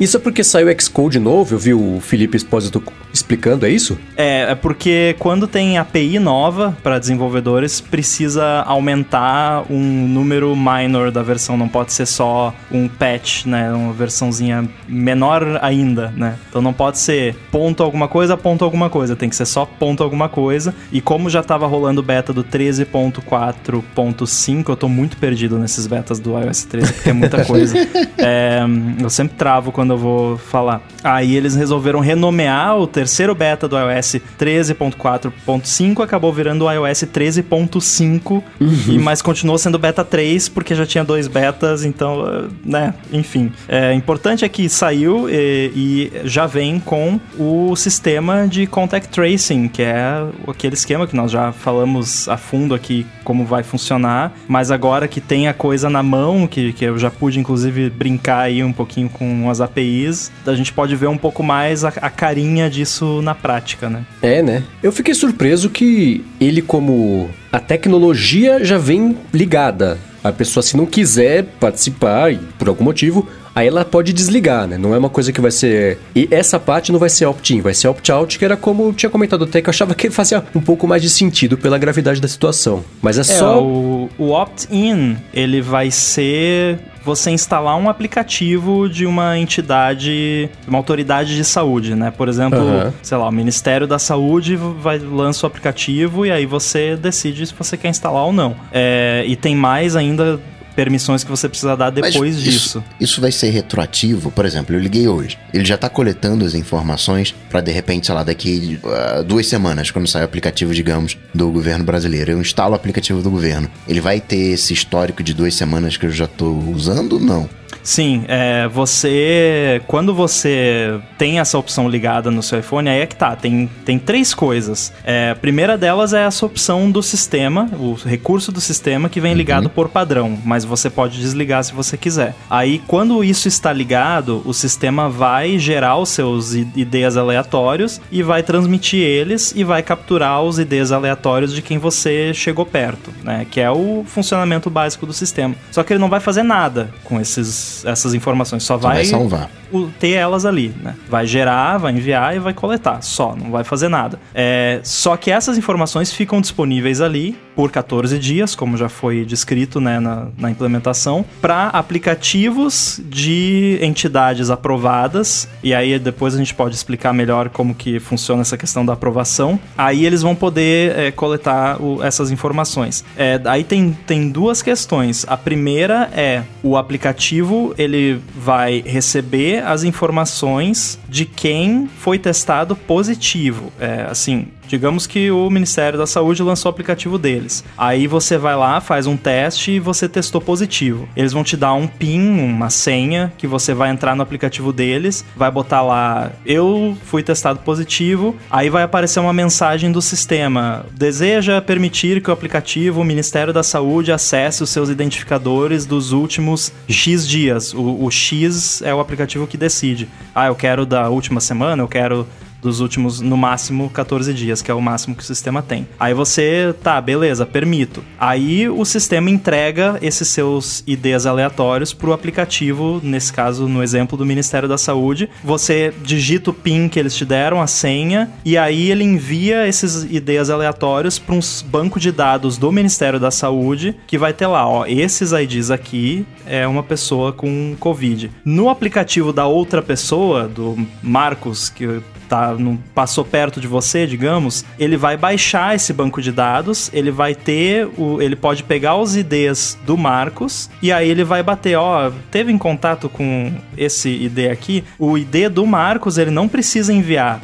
Isso é porque saiu o Xcode novo, eu vi o Felipe Espósito explicando, é isso? É, é porque quando tem API nova para desenvolvedores, precisa aumentar um número minor da versão, não pode ser só um patch, né, uma versãozinha menor ainda, né? Então não pode ser ponto alguma coisa, ponto alguma coisa, tem que ser só ponto alguma coisa. E como já tava rolando beta do 13.4.5, eu tô muito perdido nesses betas do iOS 13, porque é muita coisa. [laughs] [laughs] É, eu sempre travo quando eu vou falar. Aí eles resolveram renomear o terceiro beta do iOS 13.4.5, acabou virando o iOS 13.5, e mas continuou sendo beta 3 porque já tinha dois betas, então, né, enfim. É importante é que saiu e, e já vem com o sistema de contact tracing, que é aquele esquema que nós já falamos a fundo aqui como vai funcionar, mas agora que tem a coisa na mão, que, que eu já pude inclusive brincar aí um pouquinho com as APIs, a gente pode ver um pouco mais a, a carinha disso na prática, né? É, né? Eu fiquei surpreso que ele, como a tecnologia já vem ligada. A pessoa, se não quiser participar, e por algum motivo, aí ela pode desligar, né? Não é uma coisa que vai ser. E essa parte não vai ser opt-in, vai ser opt-out, que era como eu tinha comentado até, que eu achava que fazia um pouco mais de sentido pela gravidade da situação. Mas é, É, só. o, o opt-in, ele vai ser você instalar um aplicativo de uma entidade, uma autoridade de saúde, né? Por exemplo, Aham. sei lá, o Ministério da Saúde vai lança o aplicativo e aí você decide se você quer instalar ou não. É, e tem mais ainda permissões que você precisa dar depois isso, disso. Isso vai ser retroativo? Por exemplo, eu liguei hoje. Ele já tá coletando as informações pra de repente, sei lá, daqui uh, duas semanas, quando sai o aplicativo, digamos, do governo brasileiro. Eu instalo o aplicativo do governo. Ele vai ter esse histórico de duas semanas que eu já tô usando? Não. Sim, é, você. Quando você tem essa opção ligada no seu iPhone, aí é que tá. Tem, tem três coisas. É, a primeira delas é essa opção do sistema, o recurso do sistema que vem ligado por padrão, mas você pode desligar se você quiser. Aí, quando isso está ligado, o sistema vai gerar os seus IDs aleatórios e vai transmitir eles e vai capturar os IDs aleatórios de quem você chegou perto, né? Que é o funcionamento básico do sistema. Só que ele não vai fazer nada com esses, essas informações, só vai vai salvar. ter elas ali, né? Vai gerar, vai enviar e vai coletar, só, não vai fazer nada. É, só que essas informações ficam disponíveis ali por 14 dias, como já foi descrito né, na, na implementação, para aplicativos de entidades aprovadas, e aí depois a gente pode explicar melhor como que funciona essa questão da aprovação. Aí eles vão poder é, coletar o- essas informações. É, aí tem, tem duas questões. A primeira é o aplicativo ele vai receber as informações de quem foi testado positivo. É, assim, digamos que o Ministério da Saúde lançou o aplicativo deles. Aí você vai lá, faz um teste e você testou positivo. Eles vão te dar um PIN, uma senha, que você vai entrar no aplicativo deles, vai botar lá, eu fui testado positivo, aí vai aparecer uma mensagem do sistema. Deseja permitir que o aplicativo, o Ministério da Saúde, acesse os seus identificadores dos últimos X dias. O, o X é o aplicativo que decide. Ah, eu quero da última semana, eu quero dos últimos, no máximo, 14 dias, que é o máximo que o sistema tem. Aí você, tá, beleza, permito. Aí o sistema entrega esses seus IDs aleatórios pro aplicativo, nesse caso, no exemplo do Ministério da Saúde. Você digita o PIN que eles te deram, a senha, e aí ele envia esses IDs aleatórios para um banco de dados do Ministério da Saúde, que vai ter lá, ó, esses IDs aqui é uma pessoa com Covid. No aplicativo da outra pessoa, do Marcos, que tá, não passou perto de você, digamos, ele vai baixar esse banco de dados, ele vai ter o, ele pode pegar os IDs do Marcos e aí ele vai bater, ó, teve em contato com esse ID aqui, o ID do Marcos ele não precisa enviar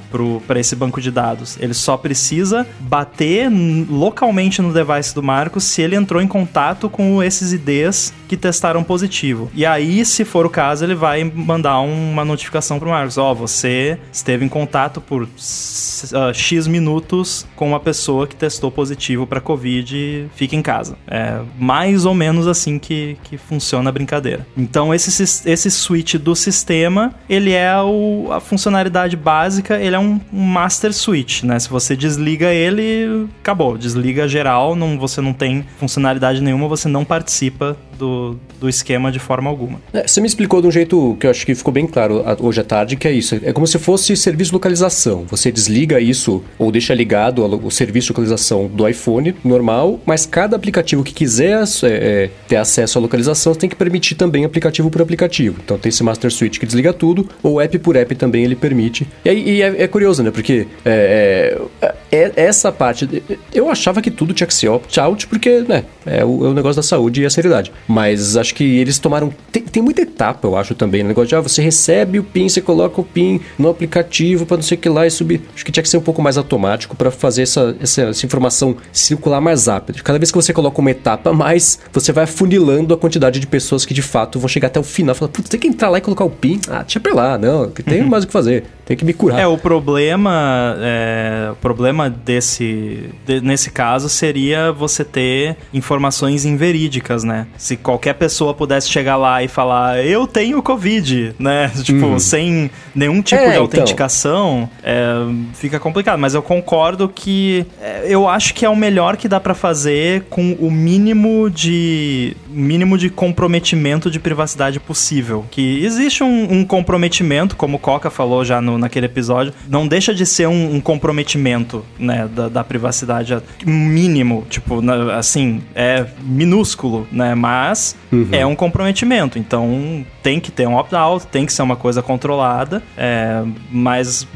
para esse banco de dados, ele só precisa bater localmente no device do Marcos se ele entrou em contato com esses IDs que testaram positivo. E aí, se for o caso, ele vai mandar uma notificação pro Marcos, ó, você esteve em contato por s- ah, X minutos com uma pessoa que testou positivo para Covid, fica em casa. É mais ou menos assim que, que funciona a brincadeira. Então, esse, esse switch do sistema, ele é o- a funcionalidade básica, ele é um, um master switch, né? Se você desliga ele, acabou. Desliga geral, não, você não tem funcionalidade nenhuma, você não participa do, do esquema de forma alguma. É, você me explicou de um jeito que eu acho que ficou bem claro hoje à tarde, que é isso. É como se fosse serviço localização. Você desliga isso ou deixa ligado o serviço de localização do iPhone normal, mas cada aplicativo que quiser é, é, ter acesso à localização tem que permitir também aplicativo por aplicativo. Então tem esse Master Switch que desliga tudo, ou app por app também ele permite. E, e é, é curioso, né? Porque é, é, é- essa parte. Eu achava que tudo tinha que ser opt-out, porque né, é, o, é o negócio da saúde e a seriedade. Mas acho que eles tomaram. Tem, tem muita etapa, eu acho também. No negócio de ah, você recebe o PIN, você coloca o PIN no aplicativo para não sei o que lá e subir. Acho que tinha que ser um pouco mais automático para fazer essa, essa, essa informação circular mais rápido. Cada vez que você coloca uma etapa a mais, você vai afunilando a quantidade de pessoas que de fato vão chegar até o final. Fala, putz, tem que entrar lá e colocar o PIN. Ah, deixa pra lá, não, que tem mais o que fazer. Tem que me curar. É, o problema, é, o problema desse, de- nesse caso seria você ter informações inverídicas, né? Se qualquer pessoa pudesse chegar lá e falar, eu tenho Covid, né? [laughs] Tipo, sem nenhum tipo É, de então. autenticação, é, fica complicado. Mas eu concordo que é, eu acho que é o melhor que dá pra fazer com o mínimo de mínimo de comprometimento de privacidade possível. Que existe um, um comprometimento, como o Coca falou já no, naquele episódio, não deixa de ser um, um comprometimento, né, da, da privacidade mínimo, tipo, assim, é minúsculo, né, mas é um comprometimento, então tem que ter um opt-out, tem que ser uma coisa controlada, é, mas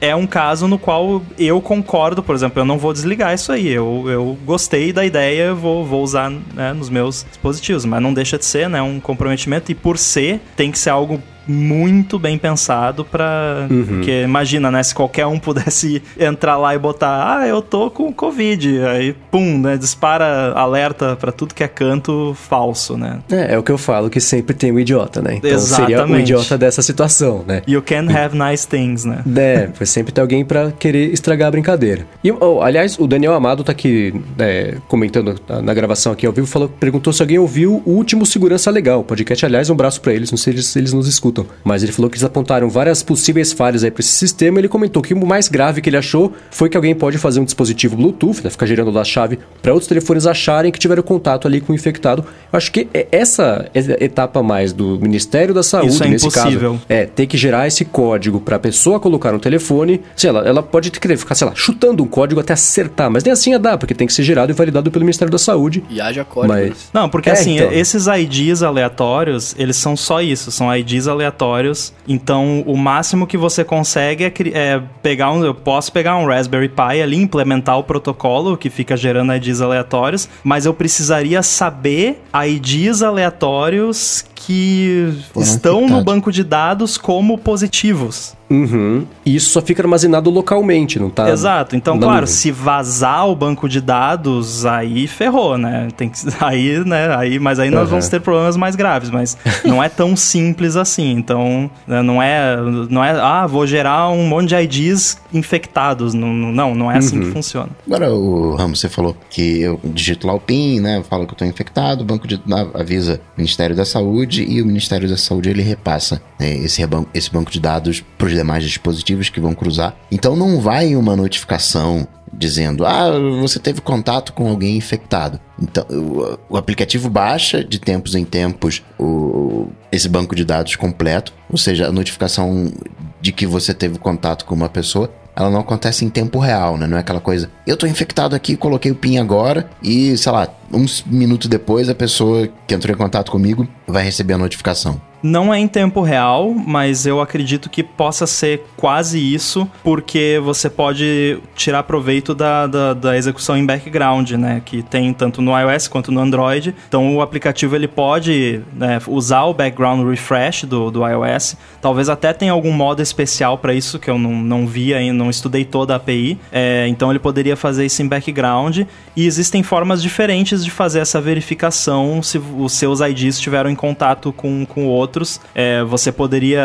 é um caso no qual eu concordo, por exemplo, eu não vou desligar isso aí. Eu, eu gostei da ideia, vou, vou usar né, nos meus dispositivos, mas não deixa de ser né, um comprometimento e por ser, tem que ser algo muito bem pensado para uhum. Porque imagina, né? Se qualquer um pudesse [laughs] entrar lá e botar, ah, eu tô com Covid. Aí, pum, né? Dispara alerta para tudo que é canto falso, né? É, é o que eu falo, que sempre tem um idiota, né? Então Exatamente. seria o idiota dessa situação, né? You can have nice things, né? [laughs] É, sempre ter alguém para querer estragar a brincadeira. E, oh, aliás, o Daniel Amado tá aqui é, comentando na, gravação aqui ao vivo, falou, perguntou se alguém ouviu o último Segurança Legal. Podcast, aliás, um abraço para eles, não sei se eles nos escutam Mas ele falou que eles apontaram várias possíveis falhas aí para esse sistema. Ele comentou que o mais grave que ele achou foi que alguém pode fazer um dispositivo Bluetooth, né, ficar gerando lá a chave para outros telefones acharem que tiveram contato ali com o infectado. Eu acho que é essa etapa mais do Ministério da Saúde, Isso é nesse impossível. caso, é ter que gerar esse código para a pessoa colocar no telefone. Sei lá, ela pode querer ficar, sei lá, chutando um código até acertar, mas nem assim dá, porque tem que ser gerado e validado pelo Ministério da Saúde. E haja código. Mas... Não, porque é, assim, então... esses IDs aleatórios, eles são só isso, são IDs aleatórios aleatórios. Então, o máximo que você consegue é, é, pegar um. Eu posso pegar um Raspberry Pi ali, implementar o protocolo que fica gerando IDs aleatórios, mas eu precisaria saber IDs aleatórios que estão no banco de dados como positivos. Uhum. E isso só fica armazenado localmente, não tá? Exato. Então, claro, nuvem. se vazar o banco de dados, aí ferrou, né? Tem que, [laughs] aí, né? Aí, mas aí nós uhum. vamos ter problemas mais graves, mas não é tão simples assim. Então, né, não é, não é, ah, vou gerar um monte de IDs infectados. Não, não, não é assim uhum. que funciona. Agora, o Ramos, você falou que eu digito lá o PIN, né? Eu falo que eu tô infectado, o banco de avisa o Ministério da Saúde e o Ministério da Saúde ele repassa né, esse, esse banco de dados para os demais dispositivos que vão cruzar. Então não vai uma notificação dizendo: ah, você teve contato com alguém infectado. Então, o, o, aplicativo baixa de tempos em tempos o, esse banco de dados completo, ou seja, a notificação de que você teve contato com uma pessoa, ela não acontece em tempo real, né? Não é aquela coisa, eu tô infectado aqui, coloquei o PIN agora e, sei lá, uns minutos depois a pessoa que entrou em contato comigo vai receber a notificação. Não é em tempo real, mas eu acredito que possa ser quase isso, porque você pode tirar proveito da, da, da, execução em background, né? Que tem tanto no iOS quanto no Android. Então o aplicativo ele pode né, usar o background refresh do, do iOS. Talvez até tenha algum modo especial para isso que eu não, não vi ainda, não estudei toda a API. É, então ele poderia fazer isso em background. E existem formas diferentes de fazer essa verificação se os seus IDs estiveram em contato com, com o outro outros. É, você poderia,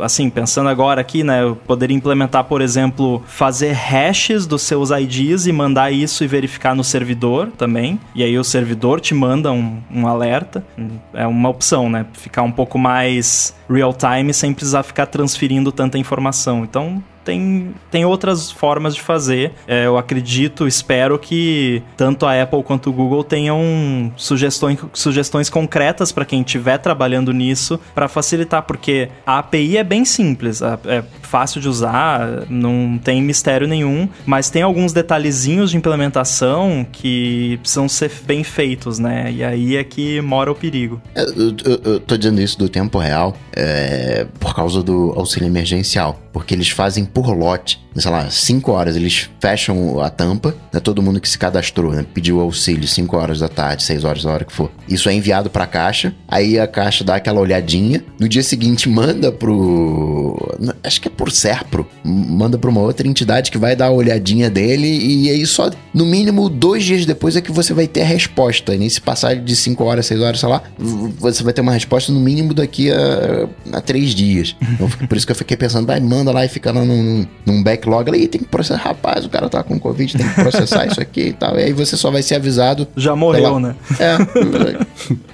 assim, pensando agora aqui, né, poderia implementar, por exemplo, fazer hashes dos seus IDs e mandar isso e verificar no servidor também. E aí o servidor te manda um, um alerta. É uma opção, né? Ficar um pouco mais real time sem precisar ficar transferindo tanta informação. Então, tem, tem outras formas de fazer. É, eu acredito, espero que tanto a Apple quanto o Google tenham sugestões, sugestões concretas para quem estiver trabalhando nisso para facilitar, porque a API é bem simples, é fácil de usar, não tem mistério nenhum, mas tem alguns detalhezinhos de implementação que precisam ser bem feitos, né? E aí é que mora o perigo. É, eu, eu, eu tô dizendo isso do tempo real é, por causa do auxílio emergencial, porque eles fazem por lote sei lá, 5 horas eles fecham a tampa, né? Todo mundo que se cadastrou, né? Pediu auxílio 5 horas da tarde, 6 horas da hora que for. Isso é enviado pra caixa, aí a caixa dá aquela olhadinha, no dia seguinte manda pro. Acho que é por Serpro, manda pra uma outra entidade que vai dar a olhadinha dele e aí só, no mínimo, dois dias depois é que você vai ter a resposta. E nesse passagem de 5 horas, 6 horas, sei lá, você vai ter uma resposta no mínimo daqui a, a 3 dias. Então, [laughs] por isso que eu fiquei pensando, vai, manda lá e fica lá num, num back backlog ali, tem que processar, rapaz, o cara tá com Covid, tem que processar isso aqui e tal. E aí você só vai ser avisado. Já morreu, né? [laughs]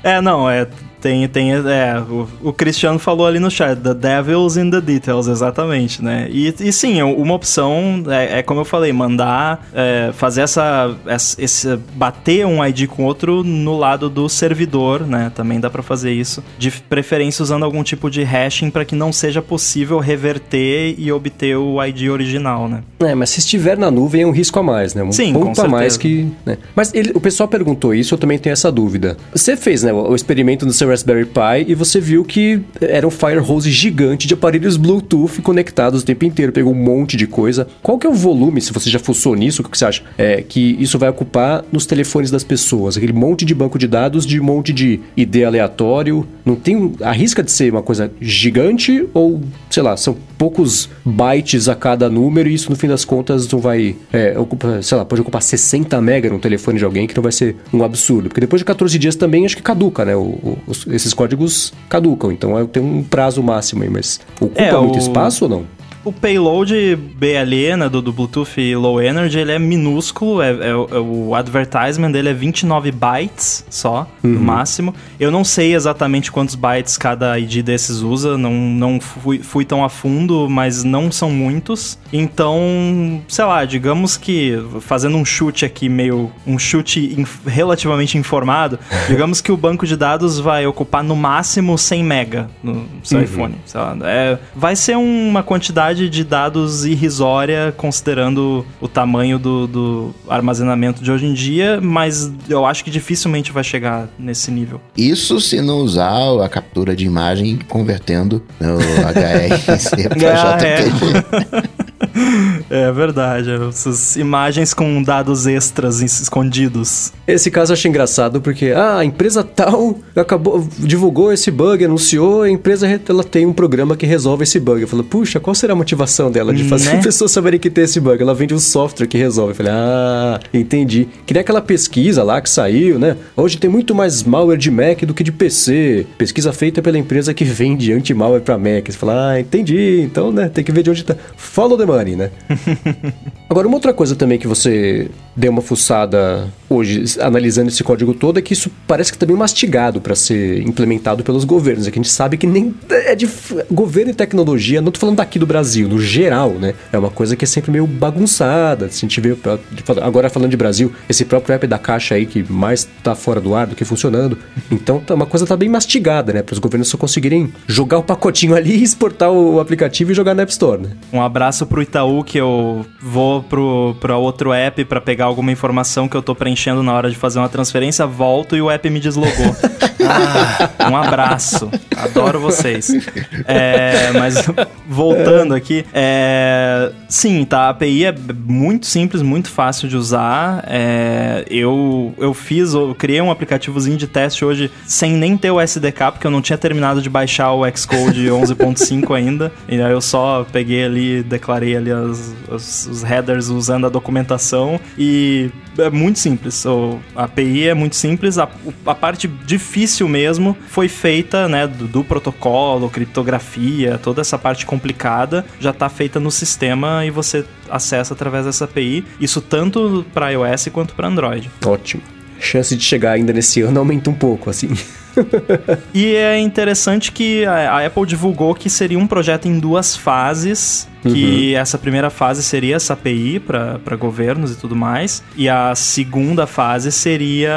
É. é, não, é tem, tem, é, o, o, Cristiano falou ali no chat, The Devil's in the Details, exatamente, né? E, e sim, uma opção é, é como eu falei, mandar, é, fazer essa, essa, esse, bater um ID com outro no lado do servidor, né? Também dá para fazer isso, de preferência usando algum tipo de hashing para que não seja possível reverter e obter o ID original, né? É, mas se estiver na nuvem é um risco a mais, né? Um sim, ponto a mais que... Né? Mas ele, o pessoal perguntou isso, eu também tenho essa dúvida. Você fez, né, o experimento no seu Raspberry Pi e você viu que era um fire hose gigante de aparelhos Bluetooth conectados o tempo inteiro. Pegou um monte de coisa. Qual que é o volume, se você já fuçou nisso, o que você acha? É, que isso vai ocupar nos telefones das pessoas? Aquele monte de banco de dados de monte de ID aleatório. Não tem... Arrisca de ser uma coisa gigante ou, sei lá, são poucos bytes a cada número e isso no fim das contas não vai... É, ocupa, sei lá, pode ocupar 60 mega no telefone de alguém que não vai ser um absurdo. Porque depois de 14 dias também acho que caduca, né? O, o, esses códigos caducam. Então tem um prazo máximo aí, mas ocupa É, muito o- espaço ou não? O payload BLE, né, do, do Bluetooth Low Energy, ele é minúsculo, é, é o- é advertisement dele é 29 bytes só, no máximo. Eu não sei exatamente quantos bytes cada ID desses usa, não, não fui, fui tão a fundo, mas não são muitos. Então, sei lá, digamos que, fazendo um chute aqui, meio um chute inf- relativamente informado, [laughs] digamos que o banco de dados vai ocupar no máximo 100 mega no seu iPhone. sei lá. É, vai ser uma quantidade de dados irrisória, considerando o tamanho do, do armazenamento de hoje em dia, mas eu acho que dificilmente vai chegar nesse nível. Isso se não usar a captura de imagem convertendo no HRC [laughs] é. JPG. [laughs] É verdade, essas imagens com dados extras es- escondidos. Esse caso eu achei engraçado porque ah, a empresa tal acabou, divulgou esse bug, anunciou, a empresa re- ela tem um programa que resolve esse bug. Eu falei, puxa, qual será a motivação dela de fazer Né? as [laughs] pessoas saberem que tem esse bug? Ela vende um software que resolve. Eu falei, ah, entendi. Que nem aquela pesquisa lá que saiu, né? Hoje tem muito mais malware de Mac do que de PC. Pesquisa feita pela empresa que vende anti-malware pra Mac. Você fala, ah, entendi. Então, né, tem que ver de onde tá. Follow the money, né? [laughs] Agora, uma outra coisa também que você deu uma fuçada hoje, analisando esse código todo, é que isso parece que tá bem mastigado para ser implementado pelos governos. É que a gente sabe que nem é de governo e tecnologia, não tô falando daqui do Brasil, no geral, né? É uma coisa que é sempre meio bagunçada. Se a gente vê, agora falando de Brasil, esse próprio app da Caixa aí que mais tá fora do ar do que funcionando. [laughs] Então, tá- uma coisa tá bem mastigada, né? Para os governos só conseguirem jogar o pacotinho ali, [laughs] exportar o aplicativo e jogar na App Store, né? Um abraço pro Itaú, que eu vou pro, pra outro app pra pegar alguma informação que eu tô preenchendo na hora de fazer uma transferência, volto e o app me deslogou. Ah, um abraço. Adoro vocês. É, mas voltando aqui, é, sim, tá. A API é muito simples, muito fácil de usar. É, eu, eu fiz, eu criei um aplicativozinho de teste hoje sem nem ter o SDK, porque eu não tinha terminado de baixar o Xcode 11.5 ainda. E aí eu só peguei ali, declarei ali as- as- os headers usando a documentação e é muito simples. A API é muito simples. A, a parte difícil mesmo foi feita, né, do, do protocolo, criptografia, toda essa parte complicada já está feita no sistema e você acessa através dessa API. Isso tanto para iOS quanto para Android. Ótimo. Chance de chegar ainda nesse ano aumenta um pouco, assim. [laughs] E é interessante que a Apple divulgou que seria um projeto em duas fases. Que essa primeira fase seria essa API para governos e tudo mais. E a segunda fase seria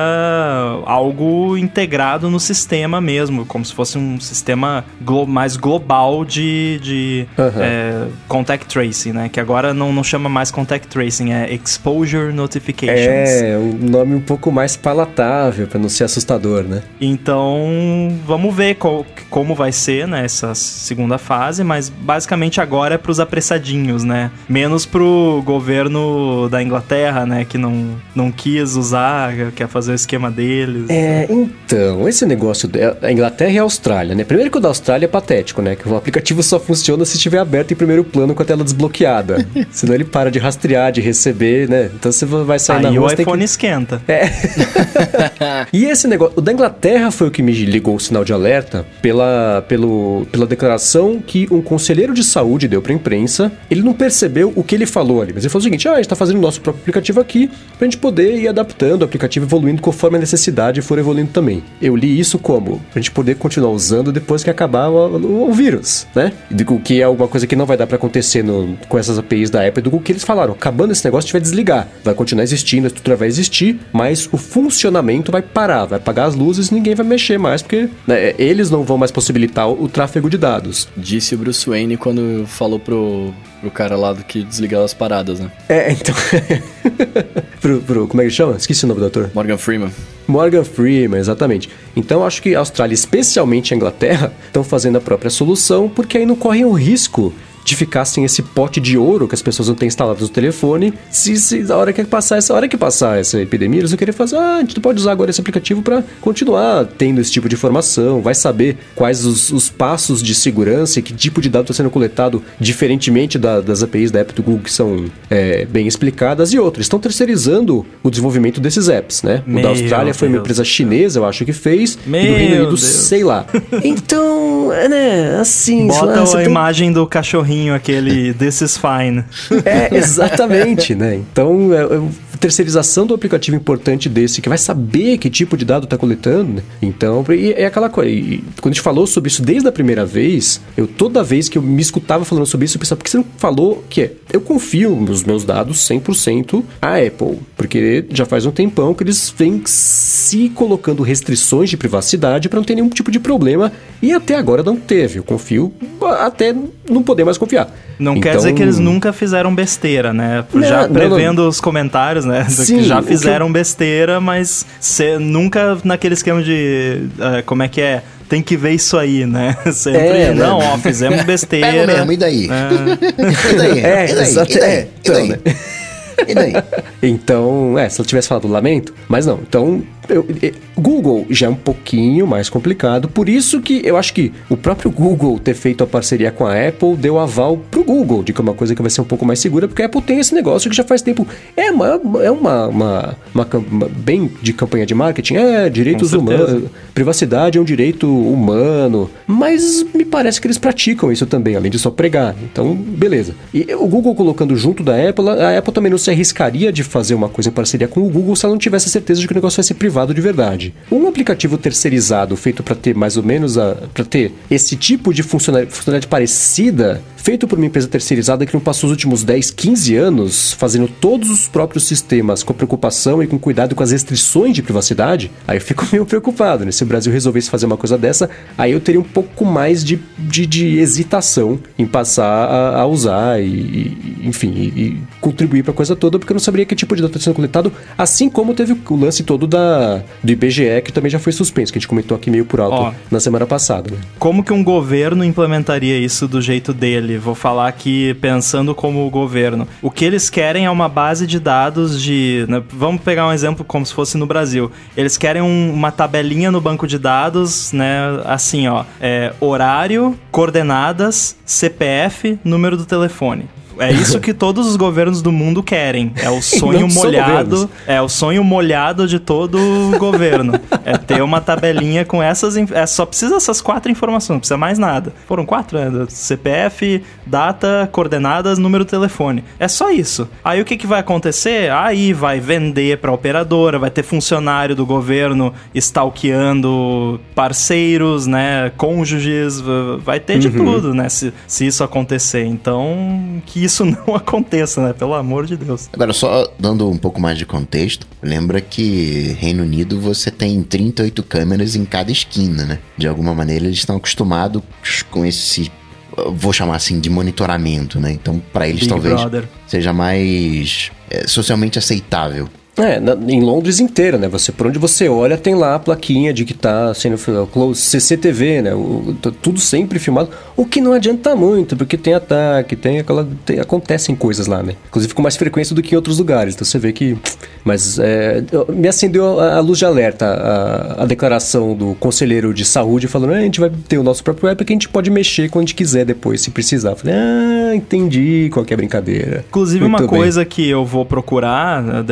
algo integrado no sistema mesmo, como se fosse um sistema glo- mais global de, de Aham. é, contact tracing, né? Que agora não, não chama mais contact tracing, é exposure notifications. É, um nome um pouco mais palatável, pra não ser assustador, né? Então, vamos ver qual- como vai ser né, essa segunda fase, mas basicamente agora é pros apressadinhos, né? Menos pro governo da Inglaterra, né? Que não, não quis usar, quer fazer o esquema deles. É, então, esse negócio da Inglaterra e a Austrália, né? Primeiro que o da Austrália é patético, né? Que o aplicativo só funciona se estiver aberto em primeiro plano com a tela desbloqueada. [laughs] Senão ele para de rastrear, de receber, né? Então você vai sair na Aí rua, o você tem iPhone que... esquenta. [laughs] E esse negócio, o da Inglaterra foi o que me ligou o sinal de alerta pela, pelo, pela declaração que um conselheiro de saúde deu pra imprensa. Ele não percebeu o que ele falou ali, mas ele falou o seguinte: ah, a gente tá fazendo o nosso próprio aplicativo aqui pra gente poder ir adaptando o aplicativo, evoluindo conforme a necessidade for evoluindo também. Eu li isso como pra gente poder continuar usando depois que acabar o, o- o vírus, né? Do que é alguma coisa que não vai dar pra acontecer no- com essas APIs da Apple, do que eles falaram. Acabando esse negócio, a gente vai desligar. Vai continuar existindo, a estrutura vai existir, mas o funcionamento vai parar, vai apagar as luzes e ninguém vai mexer mais, porque né, eles não vão mais possibilitar o, o tráfego de dados. Disse o Bruce Wayne quando falou pro, pro cara lá do que desligava as paradas, né? É, então. [laughs] pro, pro- como é que chama? Esqueci o nome do ator. Morgan Freeman. Morgan Freeman, exatamente. Então acho que a Austrália, especialmente a Inglaterra, estão fazendo a própria solução, porque aí não correm o risco de ficar sem esse pote de ouro que as pessoas não têm instalado no telefone. Se, se a hora que passar essa hora que passar essa epidemia, eles vão querer fazer, ah, a gente pode usar agora esse aplicativo para continuar tendo esse tipo de informação, vai saber quais os, os passos de segurança e que tipo de dado está sendo coletado, diferentemente da, das APIs da app do Google que são é, bem explicadas e outros. Estão terceirizando o desenvolvimento desses apps, né? Meu o da Austrália foi uma Deus. empresa chinesa, eu acho que fez, e Meu do Reino Unido, Deus. sei lá. [laughs] Então, é, né, assim, lá, Bota você a tem- imagem do cachorrinho, aquele This is fine. É, exatamente, né? Então, é, terceirização do aplicativo importante desse, que vai saber que tipo de dado está coletando, né? Então, é aquela coisa. E quando a gente falou sobre isso desde a primeira vez, eu toda vez que eu me escutava falando sobre isso, eu pensava, por que você não falou que é? Eu confio nos meus dados 100% à Apple, porque já faz um tempão que eles vêm se colocando restrições de privacidade para não ter nenhum tipo de problema, e até agora não teve. Eu confio até não poder mais confiar. Não quer Então- dizer que eles nunca fizeram besteira, né? Não, já não, prevendo os comentários, né? do Sim, que já o que fizeram besteira, mas cê, nunca naquele esquema de. ah, como é que é? Tem que ver isso aí, né? [laughs] Sempre. É, né? não, ó, fizemos besteira. Pega mesmo, e daí? É. [laughs] E daí? É, e daí? E daí? é, E então, daí? E daí? [laughs] Então, é, se eu tivesse falado lamento, mas não. Então, eu- e- Google já é um pouquinho mais complicado, por isso que eu acho que o próprio Google ter feito a parceria com a Apple deu aval pro Google, de que é uma coisa que vai ser um pouco mais segura, porque a Apple tem esse negócio que já faz tempo. É uma, é uma, uma, uma uma- bem de campanha de marketing, é direitos humanos, privacidade é um direito humano, mas me parece que eles praticam isso também, além de só pregar. Então, beleza. E o Google colocando junto da Apple, a Apple também não se arriscaria de fazer uma coisa em parceria com o Google se ela não tivesse certeza de que o negócio ser privado de verdade. Um aplicativo terceirizado feito para ter mais ou menos a para ter esse tipo de funcionalidade parecida feito por uma empresa terceirizada que não passou os últimos 10, 15 anos fazendo todos os próprios sistemas com preocupação e com cuidado com as restrições de privacidade, aí eu fico [laughs] meio preocupado, né? Se o Brasil resolvesse fazer uma coisa dessa, aí eu teria um pouco mais de, de, de hesitação em passar a, a usar e, e- enfim, e, e contribuir para a coisa toda, porque eu não saberia que tipo de dado está sendo coletado, assim como teve o lance todo da, do IBGE, que também já foi suspenso, que a gente comentou aqui meio por alto Ó. na semana passada, né? Como que um governo implementaria isso do jeito dele? Vou falar aqui pensando como o governo. O que eles querem é uma base de dados de. né, vamos pegar um exemplo como se fosse no Brasil. Eles querem um- uma tabelinha no banco de dados, né? Assim, ó. É, horário, coordenadas, CPF, número do telefone. É isso que todos os governos do mundo querem. É o [laughs] sonho molhado. É o sonho molhado de todo governo. É ter uma tabelinha com essas. É, só precisa essas quatro informações, não precisa mais nada. Foram quatro, né? CPF, data, coordenadas, número do telefone. É só isso. Aí o que, que vai acontecer? Aí vai vender pra operadora, vai ter funcionário do governo stalkeando parceiros, né? Cônjuges, vai ter de tudo, né? Se, se isso acontecer. Então, que isso [laughs] não aconteça, né? Pelo amor de Deus. Agora, só dando um pouco mais de contexto, lembra que Reino Unido você tem 38 câmeras em cada esquina, né? De alguma maneira eles estão acostumados com esse, vou chamar assim, de monitoramento, né? Então, para eles Big talvez Brother. seja mais é, socialmente aceitável. É, na- em Londres inteira, né? Você, por onde você olha, tem lá a plaquinha de que tá sendo close CCTV, né? O- tudo sempre filmado. O que não adianta muito, porque tem ataque, tem aquela. tem- acontecem coisas lá, né? Inclusive com mais frequência do que em outros lugares. Então você vê que. Mas é, me acendeu a, a luz de alerta a, a declaração do conselheiro de saúde falando: "Ah, a gente vai ter o nosso próprio app que a gente pode mexer quando a gente quiser depois, se precisar. Eu falei, ah, entendi qual que é a brincadeira. Inclusive, Muito uma bem. coisa que eu vou procurar né,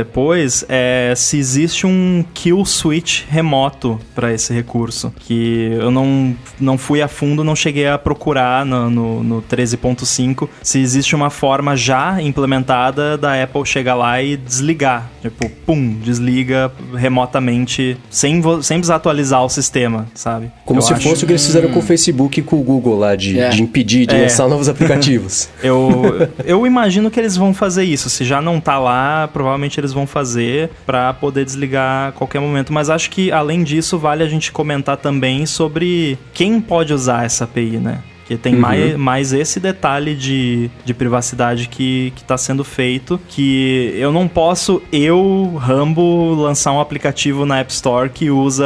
depois é se existe um kill switch remoto para esse recurso. Que eu não, não fui a fundo, não cheguei a procurar no, no, no 13.5 se existe uma forma já implementada da Apple chegar lá e desligar. Tipo, pum, desliga remotamente, sem, sem precisar atualizar o sistema, sabe? Como Eu se acho- fosse o que eles fizeram com o Facebook e com o Google lá, de, É. de impedir de É. lançar novos aplicativos. [laughs] Eu, eu imagino que eles vão fazer isso. Se já não tá lá, provavelmente eles vão fazer pra poder desligar a qualquer momento. Mas acho que, além disso, vale a gente comentar também sobre quem pode usar essa API, né? Que Porque tem mais, mais esse detalhe de, de privacidade que, que tá sendo feito, que eu não posso, eu, Rambo, lançar um aplicativo na App Store que usa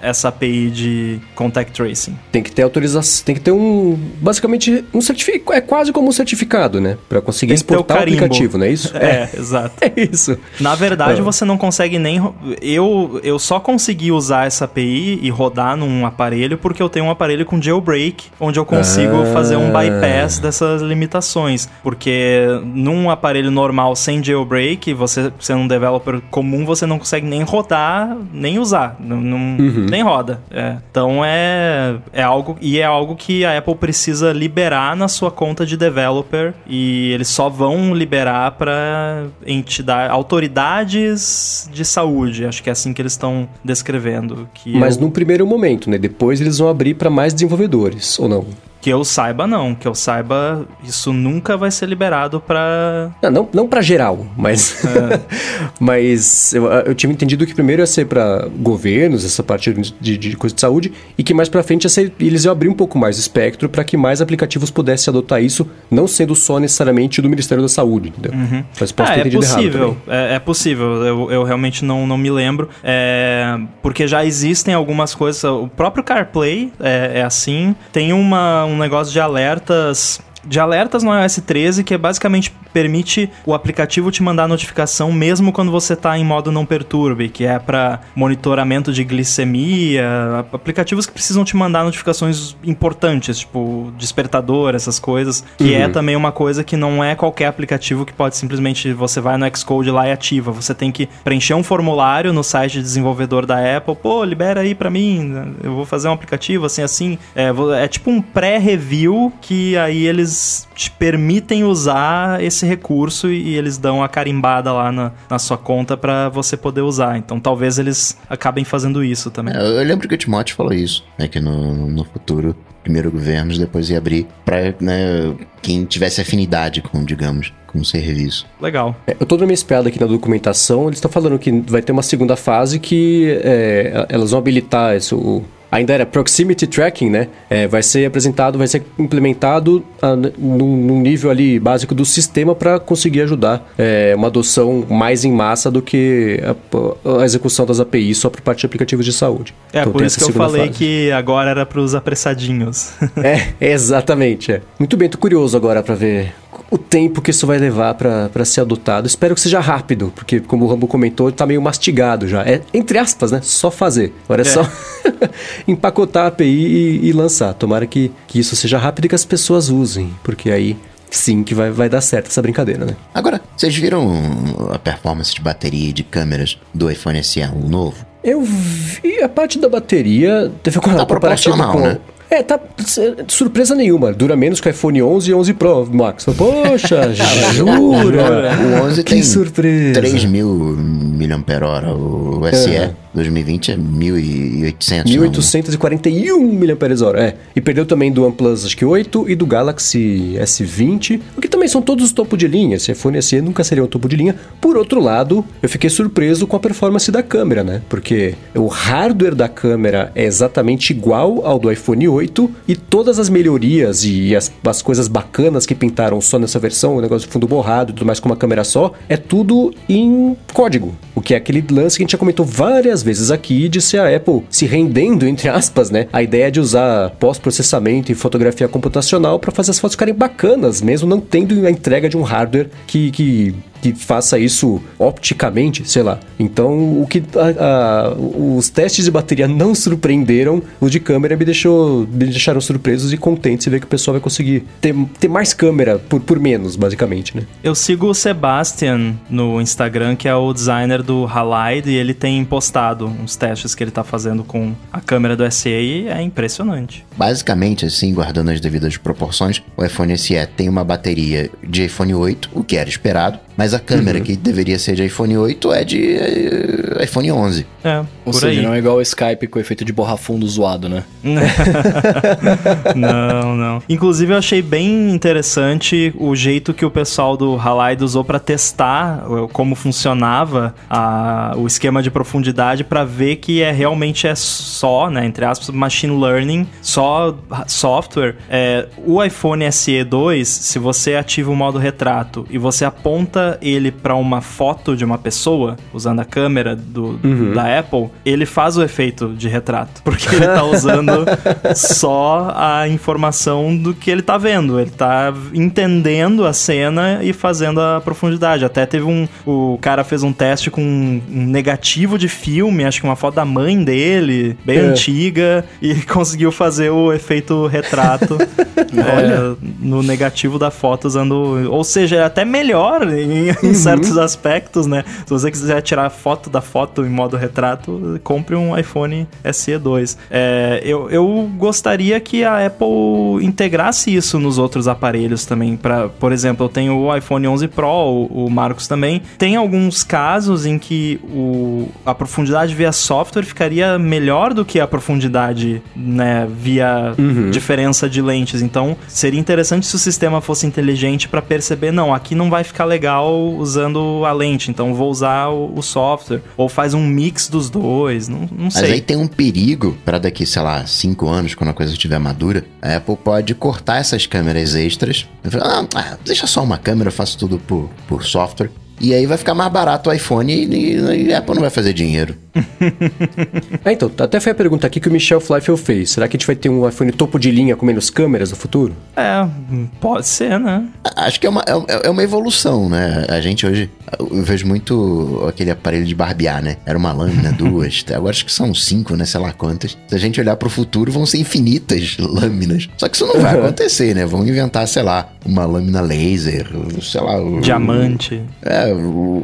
essa API de contact tracing. Tem que ter autorização, tem que ter um, basicamente, um certificado, é quase como um certificado, né? Pra conseguir o exportar o, carimbo. aplicativo, não é isso? [laughs] É, exato. [laughs] É isso. Na verdade, Ah. você não consegue nem. Eu, eu só consegui usar essa API e rodar num aparelho porque eu tenho um aparelho com jailbreak, onde eu consigo Ah. fazer um bypass dessas limitações. Porque num aparelho normal sem jailbreak, você sendo um developer comum, você não consegue nem rodar, nem usar. Não, não- Nem roda. É. Então é, é algo. E é algo que a Apple precisa liberar na sua conta de developer. E eles só vão liberar para entidade, autoridades de saúde. Acho que é assim que eles estão descrevendo. Que Mas eu, num primeiro momento, né? Depois eles vão abrir pra mais desenvolvedores, ou não? Que eu saiba, não. Que eu saiba, isso nunca vai ser liberado para Não, não, não para geral, mas. [laughs] mas eu, eu tinha entendido que primeiro ia ser para governos, essa parte de, de coisa de saúde, e que mais para frente ia ser, eles iam abrir um pouco mais o espectro para que mais aplicativos pudessem adotar isso, não sendo só necessariamente do Ministério da Saúde, entendeu? Mas posso Ah, ter é entendido errado. possível, também. é, é possível. Eu, eu realmente não, não me lembro. É, porque já existem algumas coisas. O próprio CarPlay é, é assim. Tem uma, um negócio de alertas. De alertas no iOS 13, que é basicamente permite o aplicativo te mandar notificação mesmo quando você está em modo não perturbe, que é para monitoramento de glicemia, aplicativos que precisam te mandar notificações importantes, tipo despertador, essas coisas, que é também uma coisa que não é qualquer aplicativo que pode simplesmente você vai no Xcode lá e ativa. Você tem que preencher um formulário no site de desenvolvedor da Apple, pô, libera aí pra mim, eu vou fazer um aplicativo assim assim. É, é tipo um pré-review que aí eles te permitem usar esse recurso e, e eles dão a carimbada lá na, na sua conta pra você poder usar. Então talvez eles acabem fazendo isso também. É, Eu lembro que o Timóteo falou isso, né? Que no, no futuro, primeiro governos, depois ia abrir pra né, quem tivesse afinidade com, digamos, com o serviço. Legal. É, Eu tô dando uma espiada aqui na documentação, eles estão falando que vai ter uma segunda fase que é, elas vão habilitar isso. Ainda era Proximity Tracking, né? É, vai ser apresentado, vai ser implementado ah, n- num, num nível ali básico do sistema para conseguir ajudar é, uma adoção mais em massa do que a, a execução das APIs só por parte de aplicativos de saúde. É, Então por isso que eu falei fase. que agora era pros apressadinhos. [laughs] É, exatamente. É. Muito bem, tô curioso agora pra ver o tempo que isso vai levar pra pra ser adotado. Espero que seja rápido, porque como o Rambo comentou, tá meio mastigado já. É, entre aspas, né? Só fazer. Agora é, É. só [laughs] empacotar a API e, e lançar. Tomara que, que isso seja rápido e que as pessoas usem, porque aí sim que vai, vai dar certo essa brincadeira, né? Agora, vocês viram a performance de bateria e de câmeras do iPhone SE, o novo? Eu vi a parte da bateria. Teve uma Tá comparativa com. né? É, tá. Surpresa nenhuma. Dura menos que o iPhone 11 e 11 Pro, Max. Poxa, [laughs] jura? O 11 Que tem surpresa. 3 mil mAh. O SE É. 2020 é 1.800. 1841 mAh. É. E perdeu também do OnePlus, acho que 8 e do Galaxy S20, o que também são todos topo de linha. Esse iPhone SE nunca seria um topo de linha. Por outro lado, eu fiquei surpreso com a performance da câmera, né? Porque o hardware da câmera é exatamente igual ao do iPhone 8 e todas as melhorias e as, as coisas bacanas que pintaram só nessa versão, o negócio de fundo borrado e tudo mais com uma câmera só, é tudo em código. O que é aquele lance que a gente já comentou várias vezes aqui de ser a Apple se rendendo, entre aspas, né? A ideia de usar pós-processamento e fotografia computacional para fazer as fotos ficarem bacanas, mesmo não tendo a entrega de um hardware que, que, que faça isso opticamente, sei lá. Então, o que a- a- os testes de bateria não surpreenderam, os de câmera me, deixou, me deixaram surpresos e contentes de ver que o pessoal vai conseguir ter, ter mais câmera por, por menos, basicamente, né? Eu sigo o Sebastian no Instagram, que é o designer do Halide, e ele tem postado uns testes que ele tá fazendo com a câmera do SE e é impressionante. Basicamente, assim, guardando as devidas proporções, o iPhone SE tem uma bateria de iPhone 8, o que era esperado, Mas a câmera que deveria ser de iPhone 8 é de eh, iPhone 11. É, Ou seja, aí. não é igual o Skype com efeito de borra fundo zoado, né? [laughs] não, não. Inclusive, eu achei bem interessante o jeito que o pessoal do Halide usou para testar uh, como funcionava a- o esquema de profundidade para ver que é realmente é só, né, entre aspas, machine learning, só software. É, o iPhone SE 2, se você ativa o modo retrato e você aponta ele para uma foto de uma pessoa usando a câmera do, da Apple, ele faz o efeito de retrato, porque ele tá [laughs] usando só a informação do que ele tá vendo. Ele tá entendendo a cena e fazendo a profundidade. Até teve um. O cara fez um teste com um, um negativo de filme, acho que uma foto da mãe dele, bem É. antiga, e [laughs] conseguiu fazer o efeito retrato [laughs] é, no negativo da foto usando. Ou seja, é até melhor em, em certos aspectos, né? Se você quiser tirar foto da foto em modo retrato, compre um iPhone SE 2. É, eu, eu gostaria que a Apple integrasse isso nos outros aparelhos também. Pra, por exemplo, eu tenho o iPhone 11 Pro, o, o Marcos também. Tem alguns casos em que o, a profundidade via software ficaria melhor do que a profundidade né, via diferença de lentes. Então, seria interessante se o sistema fosse inteligente para perceber, não, aqui não vai ficar legal usando a lente, então vou usar o, o software. Ou faz um mix dos dois, não, não Mas sei. aí tem um perigo para daqui, sei lá, cinco anos, quando a coisa estiver madura, a Apple pode cortar essas câmeras extras. E ah, ah, deixa só uma câmera, eu faço tudo por, por software. E aí vai ficar mais barato o iPhone e, e- e a Apple não vai fazer dinheiro. [laughs] É, então, até foi a pergunta aqui que o Michel Fleifel fez. Será que a gente vai ter um iPhone topo de linha com menos câmeras no futuro? É, pode ser, né? Acho que é uma, é, é uma evolução, né? A gente hoje, eu vejo muito aquele aparelho de barbear, né? Era uma lâmina, [laughs] duas, agora acho que são cinco, né? Sei lá quantas. Se a gente olhar pro futuro, vão ser infinitas lâminas. Só que isso não vai acontecer, né? Vão inventar, sei lá, uma lâmina laser, sei lá... Diamante. É,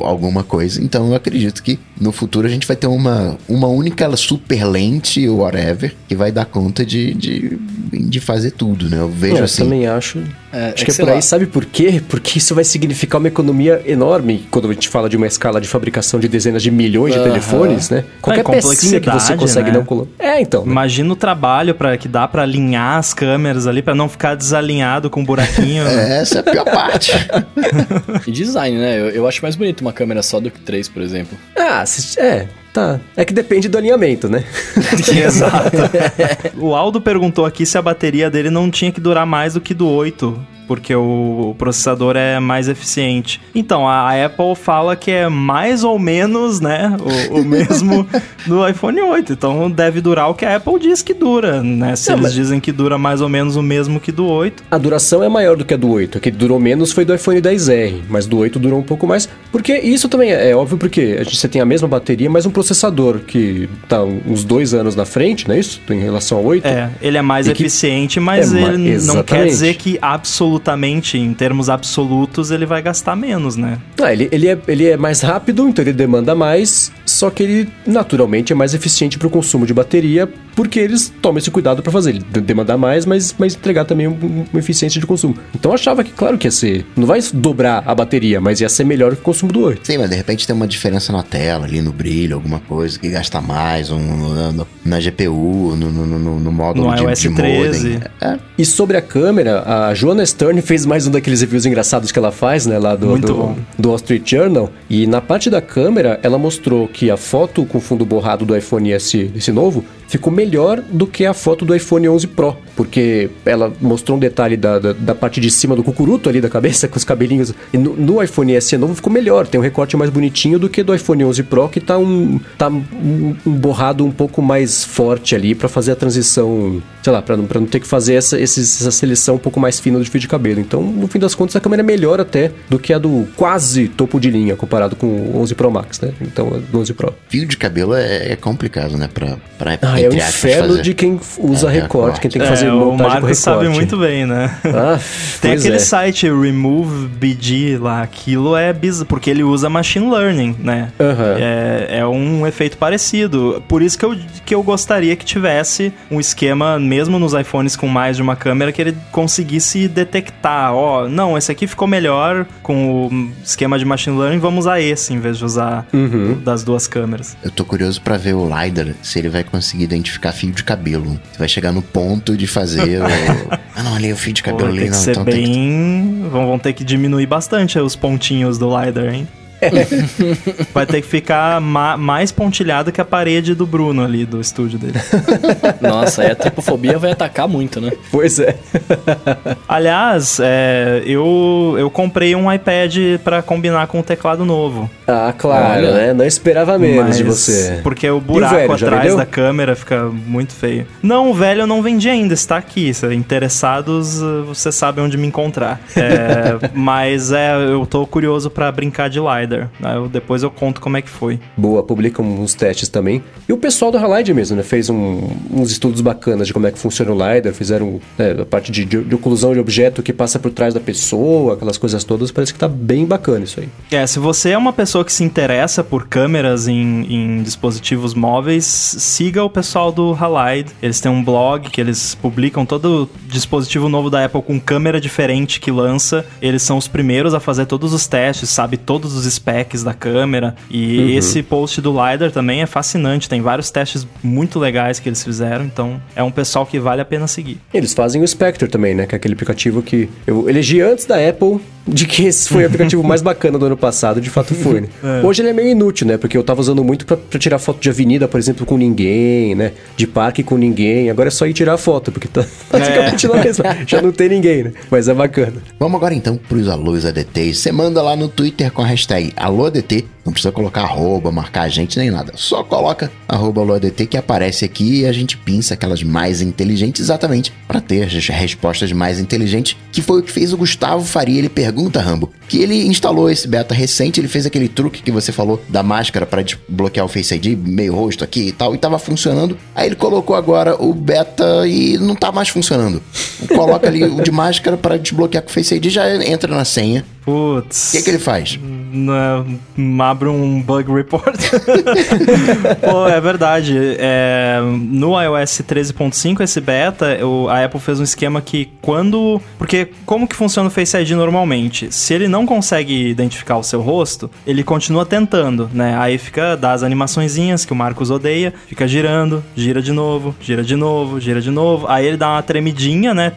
alguma coisa. Então eu acredito que no futuro a gente vai ter uma, uma única super lente, whatever, que vai dar conta de, de, de fazer tudo, né? Eu vejo eu assim. também acho. É, acho é que é por aí, lá. sabe por quê? Porque isso vai significar uma economia enorme quando a gente fala de uma escala de fabricação de dezenas de milhões de telefones, né? Qualquer pecinha que você consegue né? não colocar. É, então. né? Imagina o trabalho para que dá pra alinhar as câmeras ali, pra não ficar desalinhado com um buraquinho. [laughs] É, essa é a pior parte. E design, né? Eu, eu acho mais bonito uma câmera só do que três, por exemplo. Ah, se- é, tá. É que depende do alinhamento, né? [laughs] Exato. [laughs] o Aldo perguntou aqui se a bateria dele não tinha que durar mais do que do 8. Porque o, o processador é mais eficiente. Então, a Apple fala que é mais ou menos, né? O, o [laughs] mesmo do iPhone 8. Então, deve durar o que a Apple diz que dura, né? Se Não, eles mas- dizem que dura mais ou menos o mesmo que do 8. A duração é maior do que a do 8. A que durou menos foi do iPhone 10R, mas do 8 durou um pouco mais. Porque isso também é, é óbvio porque a gente, você tem a mesma bateria, mas um processador que tá uns dois anos na frente, não é isso? Em relação ao 8. É, ele é mais eficiente, mas É, ele não quer dizer que absolutamente, em termos absolutos, ele vai gastar menos, né? Ah, ele, ele, é, ele é mais rápido, então ele demanda mais, só que ele naturalmente é mais eficiente para o consumo de bateria, porque eles tomam esse cuidado para fazer. Ele de- demandar mais, mas, mas entregar também um- uma eficiência de consumo. Então eu achava que, claro que ia ser. Não vai dobrar a bateria, mas ia ser melhor que o consumo do 8. Sim, mas de repente tem uma diferença na tela, ali no brilho, alguma coisa que gasta mais, um, no- na GPU, no, no, no, no módulo No de, iOS de 13. modem. É, E sobre a câmera, a Joanna Stern fez mais um daqueles reviews engraçados que ela faz, né, lá do, Muito do, bom. do Wall Street Journal. E na parte da câmera, ela mostrou que a foto com fundo borrado do iPhone S, esse novo, ficou melhor do que a foto do iPhone 11 Pro. Porque ela mostrou um detalhe da, da, da parte de cima do cucuruto ali da cabeça, [laughs] com os cabelinhos. No, no iPhone SE novo ficou melhor, tem um recorte mais bonitinho do que do iPhone 11 Pro, que tá um, tá um, um borrado um pouco mais forte ali pra fazer a transição, sei lá, pra não, não ter que fazer essa, essa seleção um pouco mais fina do fio de cabelo. Então, no fim das contas, a câmera é melhor até do que a do quase topo de linha, comparado com o 11 Pro Max, né? Então, a do 11 Pro. fio de cabelo é, é complicado, né? Pra, pra, Ah, é o inferno fazer. de quem usa É, recorte, recorte. quem tem que É, fazer o montagem com Marcos recorte. sabe muito bem, né? Ah, [laughs] Tem aquele é. site Remove BG lá, aquilo é bizarro, porque ele usa machine learning, né? Aham. É, é um efeito parecido. Por isso que eu, que eu gostaria que tivesse um esquema, mesmo nos iPhones com mais de uma câmera, que ele conseguisse detectar, ó, não, esse aqui ficou melhor com o esquema de machine learning, vamos usar esse em vez de usar Uhum. o das duas câmeras. Eu tô curioso pra ver o LiDAR, se ele vai conseguir identificar fio de cabelo. Se vai chegar no ponto de fazer o... [laughs] Ah, não, ali é o fio de Pô, cabelo tem ali, que não. ser Então tem que... bem. Vão, vão ter que diminuir bastante os pontinhos do LiDAR, hein? [laughs] Vai ter que ficar ma- mais pontilhado que a parede do Bruno ali, do estúdio dele. [laughs] Nossa, aí a tripofobia vai atacar muito, né? Pois é. [laughs] Aliás, é, eu, eu comprei um iPad pra combinar com o teclado novo. Ah, claro, Olha. né? Não esperava menos Mas- de você. Porque o buraco velho, já atrás da câmera fica muito feio. Não, o velho eu não vendi ainda, está aqui. Se interessados, eh, você sabe onde me encontrar. É, mas é, eu tô curioso pra brincar de LiDAR. Né? Eu- depois eu conto como é que foi. Boa, publica uns testes também. E o pessoal do Halide mesmo, né? Fez um- uns estudos bacanas de como é que funciona o LiDAR, fizeram né, a parte de, de, de oclusão de objeto que passa por trás da pessoa, aquelas coisas todas. Parece que tá bem bacana isso aí. É, se você é uma pessoa que se interessa por câmeras em, em dispositivos móveis, siga o pessoal do Halide. Eles têm um blog que eles publicam todo dispositivo novo da Apple com câmera diferente que lança. Eles são os primeiros a fazer todos os testes, sabe todos os specs da câmera. E esse post do LiDAR também é fascinante. Tem vários testes muito legais que eles fizeram. Então é um pessoal que vale a pena seguir. Eles fazem o Spectre também, né? Que é aquele aplicativo que eu elegi antes da Apple de que esse foi o aplicativo mais bacana do ano passado, de fato foi, né? [laughs] Hoje ele é meio inútil, né? Porque eu tava usando muito pra, pra tirar foto de avenida, por exemplo, com ninguém, né? De parque com ninguém. Agora é só ir tirar foto, porque tá [laughs] praticamente na mesma. Já não tem ninguém, né? Mas é bacana. Vamos agora então pros alôs ADTs. Você manda lá no Twitter com a hashtag AlôADT. Não precisa colocar arroba, marcar a gente nem nada. Só coloca arroba AlôADT que aparece aqui e a gente pinça aquelas mais inteligentes exatamente para ter as respostas mais inteligentes. Que foi o que fez o Gustavo Faria. Ele pergunta, Rambo, que ele instalou esse beta recente. Ele fez aquele truque que você falou da máscara para desbloquear o Face ID, meio rosto aqui e tal, e tava funcionando. Aí ele colocou agora o beta e não tá mais funcionando. Coloca ali o de máscara para desbloquear com o Face ID já entra na senha. Putz. O que, que ele faz? Não, abre um bug report. [laughs] Pô, é verdade. É, no iOS 13.5, esse beta, a Apple fez um esquema que quando. Porque como que funciona o Face ID normalmente? Se ele não consegue identificar o seu rosto, ele continua tentando, né? Aí fica, dá as animaçõezinhas que o Marcos odeia, fica girando, gira de novo, gira de novo, gira de novo. Aí ele dá uma tremidinha, né?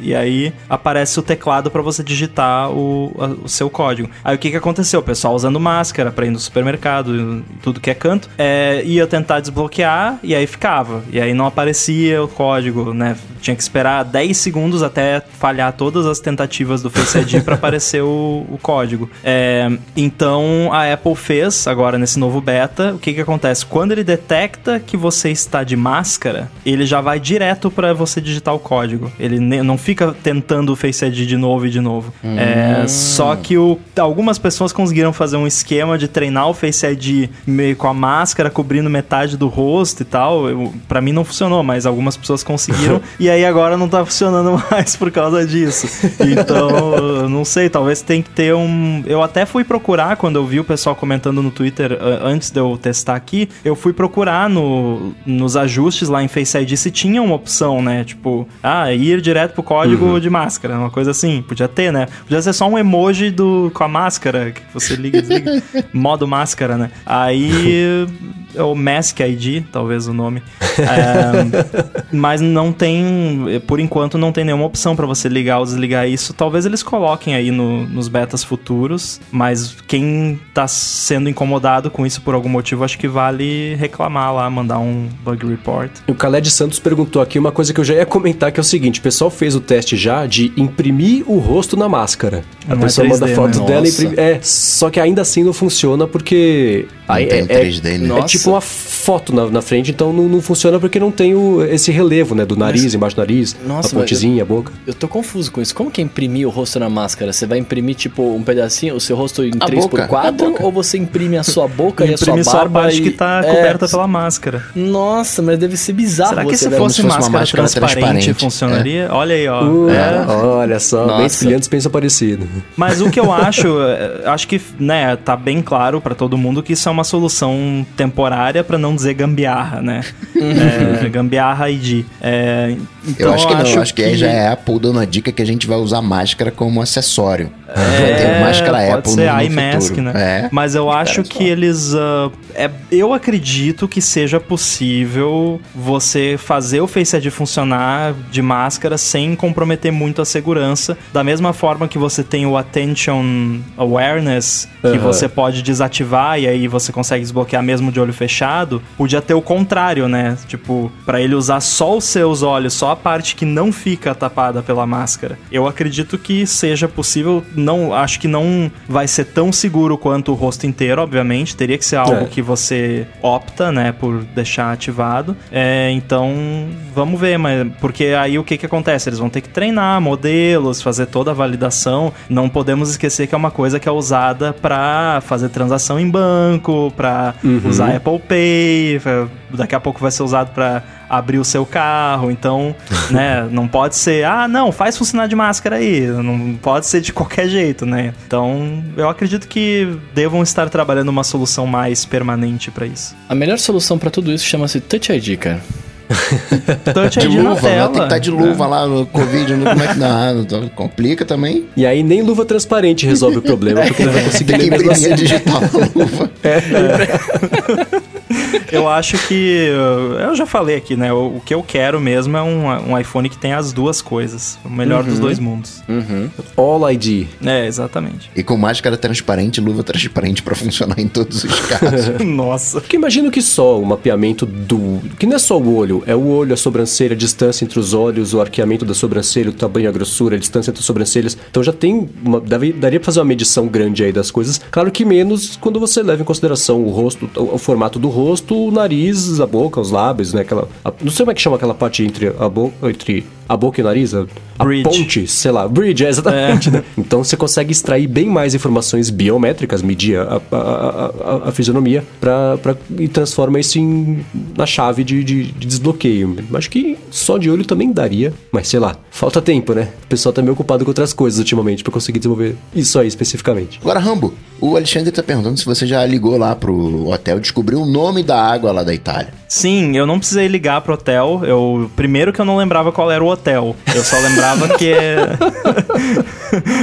E aí aparece o teclado pra você digitar o, o seu código. Aí o que que aconteceu? O pessoal usando máscara pra ir no supermercado, e tudo que é canto, é, ia tentar desbloquear e aí ficava. E aí não aparecia o código, né? Tinha que esperar 10 segundos até falhar todas as tentativas do Face ID pra [laughs] aparecer o, o código. É, então a Apple fez agora nesse novo beta, o que que acontece? Quando ele detecta que você está de máscara, ele já vai direto pra você digitar o código. Ele não fica tentando o Face ID de novo e de novo. É, só que o- algumas pessoas conseguiram fazer um esquema de treinar o Face ID meio com a máscara cobrindo metade do rosto e tal. Eu, pra mim não funcionou, mas algumas pessoas conseguiram. [laughs] e aí agora não tá funcionando [laughs] mais por causa disso. Então, não sei, talvez tem que ter um. Eu até fui procurar quando eu vi o pessoal comentando no Twitter antes de eu testar aqui. Eu fui procurar no, nos ajustes lá em Face ID se tinha uma opção, né? Tipo, ah, ir direto pro código de máscara, uma coisa assim. Podia ter, né? Podia ser só um emoji do, com a máscara que você liga e desliga. [laughs] Modo máscara, né? Aí. É o Mask ID, talvez o nome. É, [laughs] mas não tem, por enquanto, não tem nenhuma opção para você ligar ou desligar isso. Talvez eles coloquem aí no- nos betas futuros, mas quem tá sendo incomodado com isso por algum motivo, acho que vale reclamar lá, mandar um bug report. O Khaled Santos perguntou aqui uma coisa que eu já ia comentar, que é o seguinte: o pessoal fez o teste já de imprimir o rosto na máscara. A Não é pessoa 3D, manda foto né? dela e imprime. É, só que ainda assim não funciona porque. Não aí tem é, um 3D, né? é, tipo tipo uma foto na, na frente, então não, não funciona porque não tem o, esse relevo, né? Do nariz, embaixo do nariz, Nossa, a pontezinha, a boca. Eu tô confuso com isso. Como que é imprimir o rosto na máscara? Você vai imprimir, tipo, um pedacinho, o seu rosto em A 3 por boca, 4 a boca. Ou você imprime a sua boca e a sua Imprime só a barba parte e... que tá É, coberta pela máscara. Nossa, mas deve ser bizarro Será que você se ver- fosse, se fosse uma máscara, máscara transparente, transparente, funcionaria? Olha aí, ó. Uh, É. Olha só, Nossa. bem brilhantes pensa parecido. Mas o que eu [laughs] acho, é, acho que, né, tá bem claro pra todo mundo que isso é uma solução temporária pra não dizer gambiarra, né? É, gambiarra ID. É, então eu acho que não, eu acho que, aí já é a dando a dica que a gente vai usar máscara como acessório. Vai ter máscara É, pode Apple ser iMask, futuro. né? É. Mas eu acho que eles. ah, é, eu acredito que seja possível você fazer o Face ID funcionar de máscara sem comprometer muito a segurança. Da mesma forma que você tem o Attention Awareness, que Aham. você pode desativar e aí você consegue desbloquear mesmo de olho fechado. Podia ter o contrário, né? Tipo, pra ele usar só os seus olhos, só a parte que não fica tapada pela máscara. Eu acredito que seja possível. Não, acho que não vai ser tão seguro quanto o rosto inteiro, obviamente. Teria que ser algo É. que você opta, né, por deixar ativado. É, então, vamos ver, mas porque aí o que que acontece? Eles vão ter que treinar modelos, fazer toda a validação. Não podemos esquecer que é uma coisa que é usada pra fazer transação em banco, pra usar Apple Pay, daqui a pouco vai ser usado pra abrir o seu carro, então, [laughs] né, não pode ser, ah, não, faz funcionar de máscara aí, não pode ser de qualquer jeito, né? Então, eu acredito que devam estar trabalhando uma solução mais permanente pra isso. A melhor solução pra tudo isso chama-se Touch ID, cara. [laughs] Touch De ID na luva, né? tela. tem que estar de luva lá no Covid, não- como é que dá? Então, Complica também. E aí nem luva transparente resolve o problema, porque não vai conseguir Tem que imprimir assim. digital na luva. Eu acho que. Eu já falei aqui, né? O, que eu quero mesmo é um, um iPhone que tenha as duas coisas. O melhor dos dois mundos. Uhum. All ID. É, exatamente. E com máscara transparente, luva transparente pra funcionar em todos os casos. [laughs] Nossa. Porque imagino que só o mapeamento do. Que não é só o olho, é o olho, a sobrancelha, a distância entre os olhos, o arqueamento da sobrancelha, o tamanho, a grossura, a distância entre as sobrancelhas. Então já tem. Uma, daria pra fazer uma medição grande aí das coisas. Claro que menos quando você leva em consideração o rosto, o, o formato do rosto, o nariz, a boca, os lábios, né? Aquela. a- não sei como é que chama aquela parte entre a boca. Entre a boca e o nariz, a, a ponte, sei lá, bridge, é exatamente, né? Então você consegue extrair bem mais informações biométricas, medir a, a, a, a- a fisionomia pra, pra, e transforma isso em, na chave de, de, de desbloqueio. Acho que só de olho também daria, mas sei lá, falta tempo, né? O pessoal tá meio ocupado com outras coisas ultimamente pra conseguir desenvolver isso aí especificamente. Agora, Rambo, o Alexandre tá perguntando se você já ligou lá pro hotel e descobriu o nome da água lá da Itália. Sim, eu não precisei ligar pro hotel. Eu primeiro que eu não lembrava qual era o hotel. Eu só lembrava que é...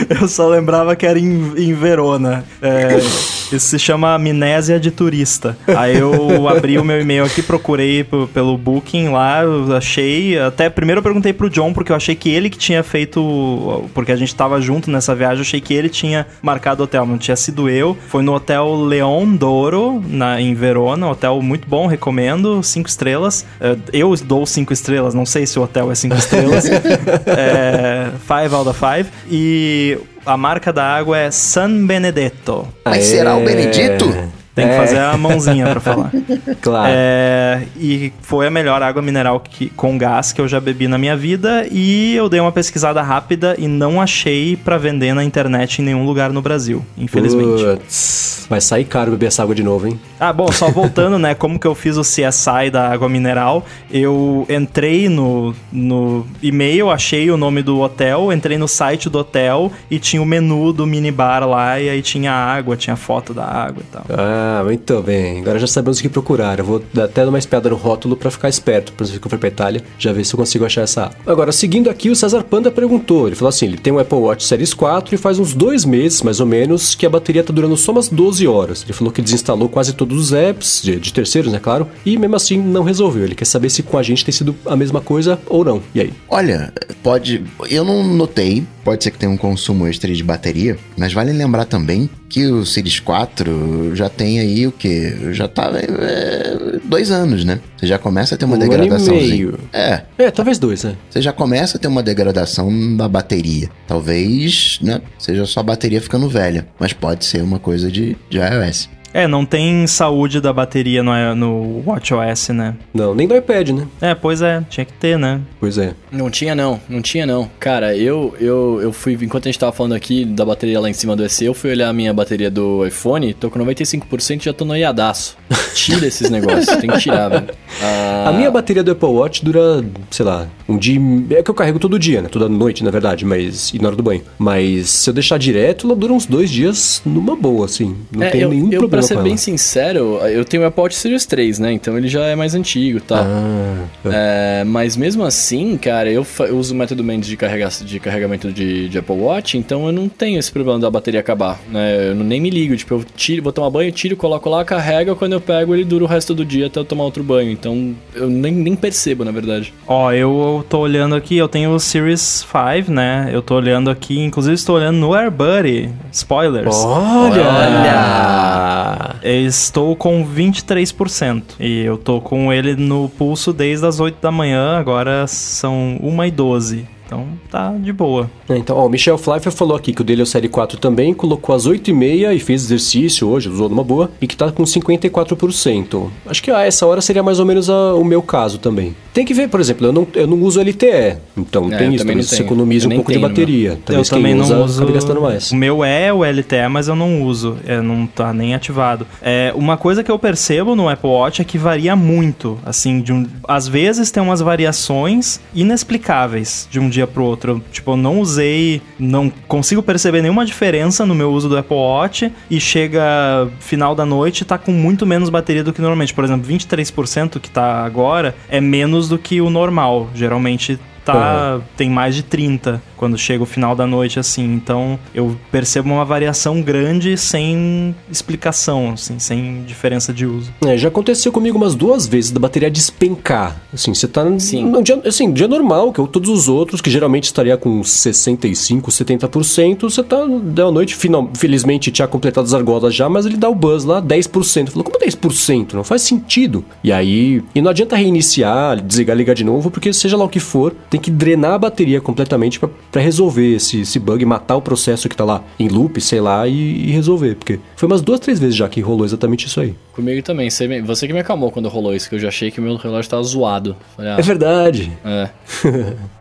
[laughs] eu só lembrava que era em, em Verona. É, isso se chama amnésia de turista. Aí eu abri o meu e-mail aqui, procurei pelo Booking lá, achei. Até primeiro eu perguntei pro John porque eu achei que ele que tinha feito, porque a gente tava junto nessa viagem, eu achei que ele tinha marcado o hotel, não tinha sido eu. Foi no hotel Leon Doro na em Verona, hotel muito bom, recomendo, cinco estrelas. É, Eu dou cinco estrelas, não sei se o hotel é cinco estrelas. [laughs] [laughs] é, five out of five. E a marca da água é San Benedetto. Mas será o Benedito? Tem que É. fazer a mãozinha pra falar. [laughs] Claro. É, e foi a melhor água mineral que, com gás que eu já bebi na minha vida. E eu dei uma pesquisada rápida e não achei pra vender na internet em nenhum lugar no Brasil, infelizmente. Putz, vai sair caro beber essa água de novo, hein? Ah, bom, só [laughs] voltando, né? Como que eu fiz o CSI da água mineral? Eu entrei no, no e-mail, achei o nome do hotel, entrei no site do hotel e tinha o menu do minibar lá, e aí tinha água, tinha foto da água e tal. Ah, muito bem. Agora já sabemos o que procurar. Eu vou dar até uma espiada no rótulo pra ficar esperto, pra se for pra Itália, já ver se eu consigo achar essa. Agora, seguindo aqui, o César Panda perguntou. Ele falou assim: ele tem um Apple Watch Series 4 e faz uns dois meses, mais ou menos, que a bateria tá durando só umas 12 horas. Ele falou que desinstalou quase todos os apps, de, de terceiros, né, claro, e mesmo assim não resolveu. Ele quer saber se com a gente tem sido a mesma coisa ou não. E aí? Olha, pode. Eu não notei, pode ser que tenha um consumo extra de bateria, mas vale lembrar também que o Series 4 já tem aí o quê? Já tá. é, dois anos, né? Você já começa a ter uma Um ano e degradação. meio. É, É, talvez dois, né? você já começa a ter uma degradação da bateria. Talvez, né? Seja só a bateria ficando velha, mas pode ser uma coisa de, de iOS. É, não tem saúde da bateria no, no WatchOS, né? Não, nem do iPad, né? É, pois é, tinha que ter, né? Pois é. Não tinha não, não tinha não. Cara, eu, eu, eu fui, enquanto a gente tava falando aqui da bateria lá em cima do EC, eu fui olhar a minha bateria do iPhone, tô com 95% e já tô noiadaço. Tira esses [laughs] negócios, tem que tirar, velho. Ah, A minha bateria do Apple Watch dura, sei lá, um dia. É que eu carrego todo dia, né? Toda noite, na verdade, mas. E na hora do banho. Mas se eu deixar direto, ela dura uns dois dias numa boa, assim. Não é, tem eu, nenhum eu, problema. Pra ser bem ela. sincero, eu tenho o Apple Watch Series 3, né? Então ele já é mais antigo e tal. Ah, É, mas mesmo assim, cara, eu, eu uso o método Mendes de, carrega, de carregamento de, de Apple Watch, então eu não tenho esse problema da bateria acabar, né? Eu não- nem me ligo, tipo, eu tiro, vou tomar banho, tiro, coloco lá, carrega, quando eu pego ele dura o resto do dia até eu tomar outro banho. Então eu nem, nem percebo, na verdade. Ó, eu tô olhando aqui, eu tenho o Series 5, né? Eu tô olhando aqui, inclusive estou olhando no AirBuddy. Spoilers. Olha! Olha! Estou com 23%. E eu tô com ele no pulso desde as 8 da manhã, agora são 1 e 12. Então tá de boa. É, Então, ó, o Michel Pfeiffer falou aqui que o dele é o Série 4 também, colocou às 8h30 e fez exercício hoje, usou numa boa, e que tá com 54%. Acho que a essa hora seria mais ou menos a- o meu caso também. Tem que ver, por exemplo, eu não, eu não uso LTE, então É, tem isso, também economize Eu um pouco de tenho, bateria. Talvez eu também quem não usa uso. gastando mais. O meu é o LTE, mas eu não uso. É, não tá nem ativado. É, uma coisa que eu percebo no Apple Watch é que varia muito. Assim, de um, às vezes tem umas variações inexplicáveis de um dia pro outro. Tipo, eu não usei, não consigo perceber nenhuma diferença no meu uso do Apple Watch e chega final da noite e tá com muito menos bateria do que normalmente. Por exemplo, 23% que tá agora é menos do que o normal. Geralmente tá tem mais de 30 quando chega o final da noite assim. Então eu percebo uma variação grande sem explicação, assim, sem diferença de uso. É, já aconteceu comigo umas duas vezes da bateria despencar. Assim, você tá Sim. num dia, assim, dia normal, que eu, todos os outros, que geralmente estaria com 65, 70%, você tá da noite, final, felizmente tinha completado as argolas já, mas ele dá o buzz lá, 10%. Falou, como 10%? Não faz sentido. E aí, e não adianta reiniciar, desligar, ligar de novo, porque seja lá o que for, tem que drenar a bateria completamente pra pra resolver esse, esse bug, matar o processo que tá lá em loop, sei lá, e, e resolver. Porque foi umas duas, três vezes já que rolou exatamente isso aí. Comigo também. Você, me- você que me acalmou quando rolou isso, que eu já achei que o meu relógio tava zoado. Falei, ah, É verdade. É.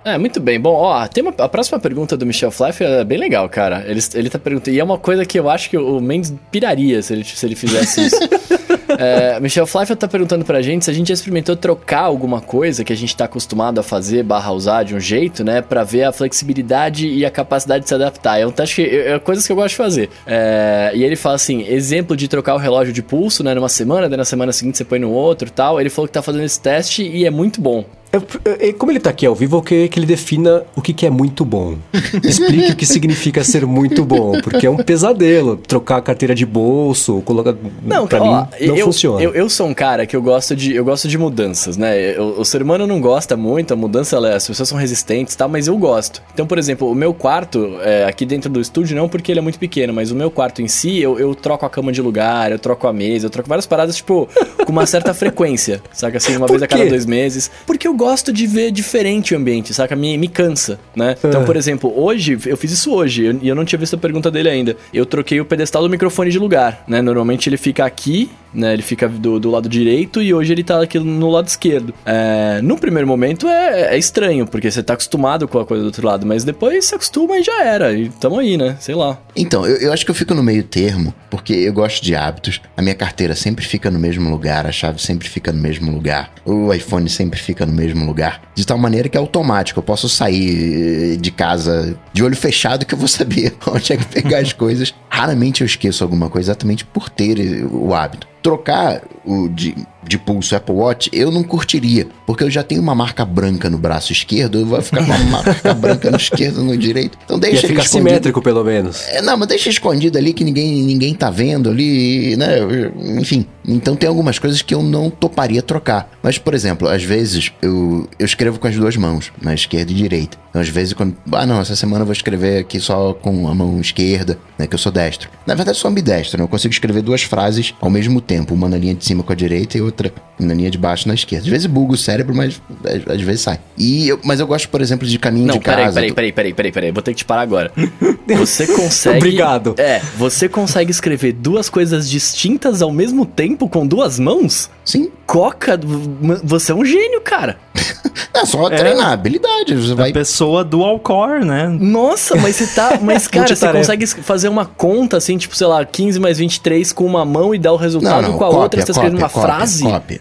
[laughs] é, muito bem. Bom, ó, tem uma, a próxima pergunta do Michel Pfeiffer é bem legal, cara. Ele, ele tá perguntando, e é uma coisa que eu acho que o Mendes piraria se ele, se ele fizesse isso. [laughs] É, Michel Pfeiffer tá perguntando pra gente se a gente já experimentou trocar alguma coisa que a gente tá acostumado a fazer, barra usar de um jeito, né? Pra ver a flexibilidade e a capacidade de se adaptar. É um teste que, é coisas que eu gosto de fazer. É, e ele fala assim, exemplo de trocar o relógio de pulso, né? Numa semana, daí na semana seguinte você põe no outro tal. Ele falou que tá fazendo esse teste e é muito bom. Eu- eu- como ele tá aqui ao vivo, eu queria que ele defina o que, que é muito bom. Explique o que significa ser muito bom, porque é um pesadelo. Trocar a carteira de bolso, colocar. Não, pra ó, mim, não eu, funciona. Eu, eu sou um cara que eu gosto de, eu gosto de mudanças, né? Eu- o ser humano não gosta muito, a mudança, ela- as pessoas são resistentes e tal, mas eu gosto. Então, por exemplo, o meu quarto, é, aqui dentro do estúdio, não porque ele é muito pequeno, mas o meu quarto em si, eu, eu troco a cama de lugar, eu troco a mesa, eu troco várias paradas, tipo, com uma certa [laughs] frequência, saca? Assim, uma Por vez a cada quê? dois meses. Porque eu gosto de ver diferente o ambiente, saca? Me, me cansa, né? Então, É. por exemplo, hoje, eu fiz isso hoje, eu- e eu não tinha visto a pergunta dele ainda. Eu troquei o pedestal do microfone de lugar, né? Normalmente ele fica aqui, né? Ele fica do, do lado direito e hoje ele tá aqui no lado esquerdo. É, no primeiro momento é, é estranho, porque você tá acostumado com a coisa do outro lado, mas depois se acostuma e já era. E tamo aí, né? Sei lá. Então, eu, eu acho que eu fico no meio termo, porque eu gosto de hábitos. A minha carteira sempre fica no mesmo lugar, a chave sempre fica no mesmo lugar, o iPhone sempre fica no mesmo lugar. De tal maneira que é automático. Eu posso sair eh, de casa de olho fechado que eu vou saber [laughs] onde é que pegar as [laughs] coisas. Raramente eu esqueço alguma coisa exatamente por ter o hábito. Trocar o de, de pulso Apple Watch eu não curtiria, porque eu já tenho uma marca branca no braço esquerdo, eu vou ficar com uma [laughs] marca branca no esquerdo no direito. Então Ia deixa ficar escondido. simétrico, pelo menos. É, não, mas deixa escondido ali que ninguém, ninguém tá vendo ali, né? Enfim. Então tem algumas coisas que eu não toparia trocar. Mas, por exemplo, às vezes eu, eu escrevo com as duas mãos, na esquerda e direita. Então, às vezes, quando. Ah, não, essa semana eu vou escrever aqui só com a mão esquerda, né? Que eu sou destro. Na verdade, eu sou ambidestro, né? Eu consigo escrever duas frases ao mesmo tempo, uma na linha de cima com a direita e outra трек. Na linha de baixo na esquerda. Às vezes buga o cérebro, mas às, às vezes sai. E eu- mas eu gosto, por exemplo, de caminho Não, de casa. peraí, peraí, peraí, peraí, peraí, peraí. Vou ter que te parar agora. [laughs] Você consegue. Obrigado. É, você consegue escrever duas coisas distintas ao mesmo tempo com duas mãos? Sim. Coca, você é um gênio, cara. [laughs] É só treinar a habilidade. Você A vai. pessoa dual core, né? Nossa, mas você tá. Mas, [laughs] cara, você consegue fazer uma conta assim, tipo, sei lá, 15 mais 23 com uma mão e dar o resultado com a cópia, outra, você tá escrevendo uma cópia, frase? Cópia,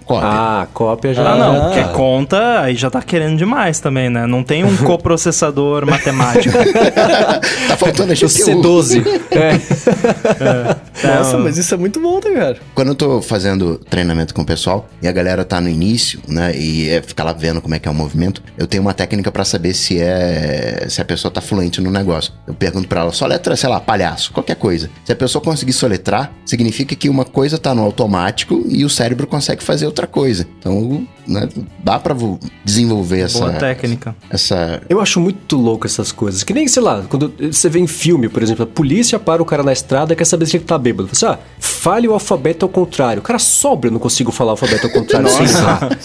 cópia. Ah, cópia já. Ah, não, Ah. porque conta aí já tá querendo demais também, né? Não tem um [laughs] coprocessador matemático. [laughs] Tá faltando a O GPU. C12. é. Nossa, mas isso é muito bom, né, cara? Quando eu tô fazendo treinamento com o pessoal e a galera tá no início, né, e é, fica lá vendo como é que é o movimento, eu tenho uma técnica pra saber se é se a pessoa tá fluente no negócio. Eu pergunto pra ela, só letra, sei lá, palhaço, qualquer coisa. Se a pessoa conseguir soletrar, significa que uma coisa tá no automático e o cérebro consegue fazer outra coisa. Então, né, dá pra vo- desenvolver essa Boa técnica. essa Eu acho muito louco essas coisas. Que nem, sei lá, quando você vê em filme, por exemplo, a polícia para o cara na estrada e quer saber se ele tá bêbado. Assim, ah, fale o alfabeto ao contrário. O cara sobra, eu não consigo falar o alfabeto ao contrário sem, você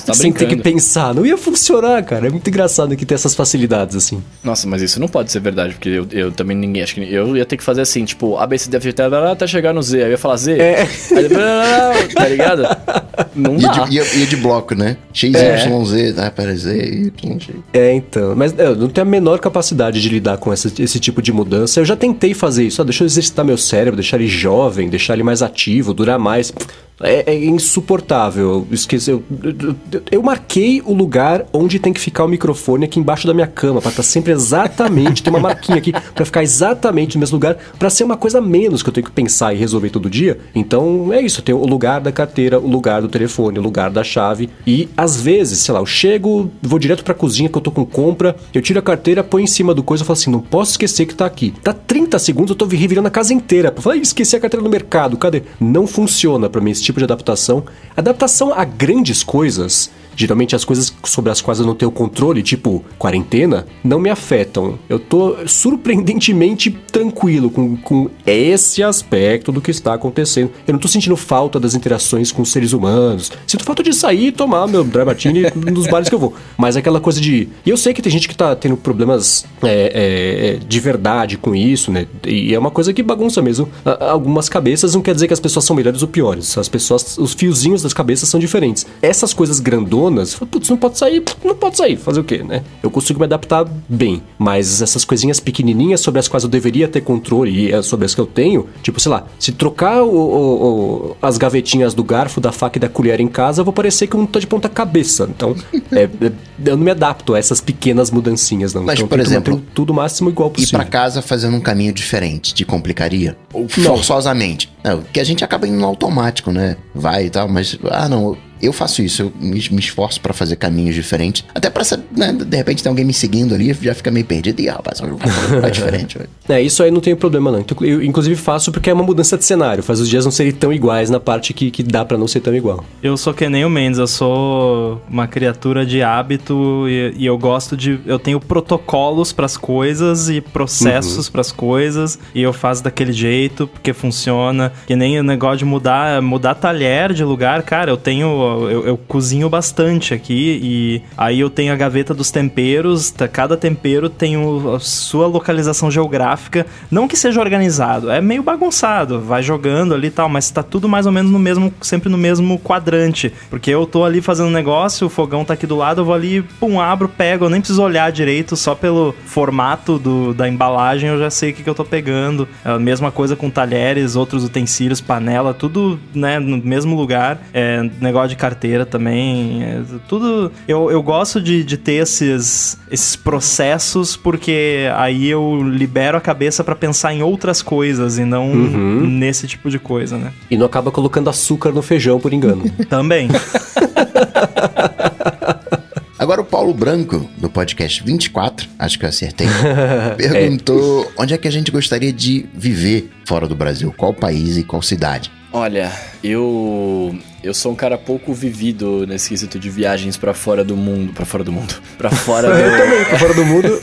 tá [laughs] sem ter que pensar. Não ia funcionar, cara. É muito engraçado que tem essas facilidades, assim. Nossa, mas isso não pode ser verdade, porque eu, eu também ninguém. Acho que eu ia ter que fazer assim, tipo, A, B, C, D, F, G, H, até chegar no Z. Aí eu ia falar Z. É. Aí, tá ligado? [laughs] Não dá. De, ia- ia de bloco, né? X, É. Y, Z, ah, pera, Z, Y, X. É, então. Mas é, eu não tenho a menor capacidade de lidar com essa- esse tipo de mudança. Eu já tentei fazer isso. Ah, deixa eu exercitar meu cérebro, deixar ele jovem, deixar ele mais ativo, durar mais. É, é insuportável. Esqueci. Eu, eu- eu- marquei o lugar onde tem que ficar o microfone aqui embaixo da minha cama, pra estar sempre exatamente. tem uma marquinha aqui pra ficar exatamente no mesmo lugar, pra ser uma coisa menos que eu tenho que pensar e resolver todo dia. Então é isso. Tenho o lugar da carteira, o lugar do telefone, lugar da chave. E às vezes, sei lá, eu chego, vou direto pra cozinha que eu tô com compra, eu tiro a carteira, põe em cima do coisa e falo assim: não posso esquecer que tá aqui. Tá 30 segundos, eu tô revirando a casa inteira. Pra falar, "Ih, esqueci a carteira no mercado, cadê? Não funciona pra mim esse tipo de adaptação. Adaptação a grandes coisas. Geralmente as coisas sobre as quais eu não tenho controle, tipo quarentena, não me afetam. Eu tô surpreendentemente tranquilo com, com esse aspecto do que está acontecendo. Eu não tô sentindo falta das interações com os seres humanos. Sinto falta de sair e tomar meu dry martini [laughs] nos bares que eu vou. Mas aquela coisa de... E eu sei que tem gente que tá tendo problemas é, é, é, de verdade com isso, né? E é uma coisa que bagunça mesmo algumas cabeças. Não quer dizer que as pessoas são melhores ou piores. As pessoas... Os fiozinhos das cabeças são diferentes. Essas coisas grandonas... fala, Putz, não pode sair. Não pode sair. Fazer o quê, né? Eu consigo me adaptar bem. Mas essas coisinhas pequenininhas sobre as quais eu deveria ter controle e é sobre as que eu tenho... Tipo, sei lá... Se trocar o- o- o- as gavetinhas do garfo, da faca e da colher em casa, eu vou parecer que eu não tô de ponta cabeça. Então, [laughs] é- é- eu não me adapto a essas pequenas mudancinhas, não. Mas, então, por exemplo, tudo o máximo igual Ir possível. pra casa fazendo um caminho diferente, te complicaria? Ou forçosamente? Não, que a gente acaba indo no automático, né? Vai e tal, mas, ah, não, eu faço isso, eu me, me esforço pra fazer caminhos diferentes. Até pra, né, de repente tem alguém me seguindo ali, já fica meio perdido. E, ah, rapaz, vai [laughs] diferente. É, isso aí não tem problema não. Então, Eu, inclusive, faço porque é uma mudança de cenário. Faz os dias não serem tão iguais na parte que, que dá pra não ser tão igual. Eu sou que nem o Mendes, eu sou uma criatura de hábito e, e eu gosto de. Eu tenho protocolos pras coisas e processos pras coisas e eu faço daquele jeito porque funciona. Que nem o negócio de mudar, mudar talher de lugar, cara, eu tenho. Eu, eu cozinho bastante aqui e aí eu tenho a gaveta dos temperos, tá- cada tempero tem o- a sua localização geográfica. Não que seja organizado, é meio bagunçado, vai jogando ali e tal, mas tá tudo mais ou menos no mesmo, sempre no mesmo quadrante. Porque eu tô ali fazendo um negócio, o fogão tá aqui do lado, eu vou ali, pum, abro, pego, eu nem preciso olhar direito, só pelo formato do, da embalagem eu já sei o que, que eu tô pegando. É a mesma coisa com talheres, outros utensílios, panela, tudo, né, no mesmo lugar. É, negócio de carteira também, é, tudo... Eu, eu gosto de, de ter esses, esses processos porque aí eu libero a cabeça pra pensar em outras coisas e não nesse tipo de coisa, né? E não acaba colocando açúcar no feijão por engano. [laughs] Também. [laughs] Agora o Paulo Branco, do podcast 24, acho que eu acertei, [laughs] perguntou onde é que a gente gostaria de viver fora do Brasil, qual país e qual cidade. Olha, eu eu sou um cara pouco vivido nesse quesito de viagens pra fora do mundo, Pra fora do mundo, [laughs] Pra fora Eu do também, pra fora do mundo.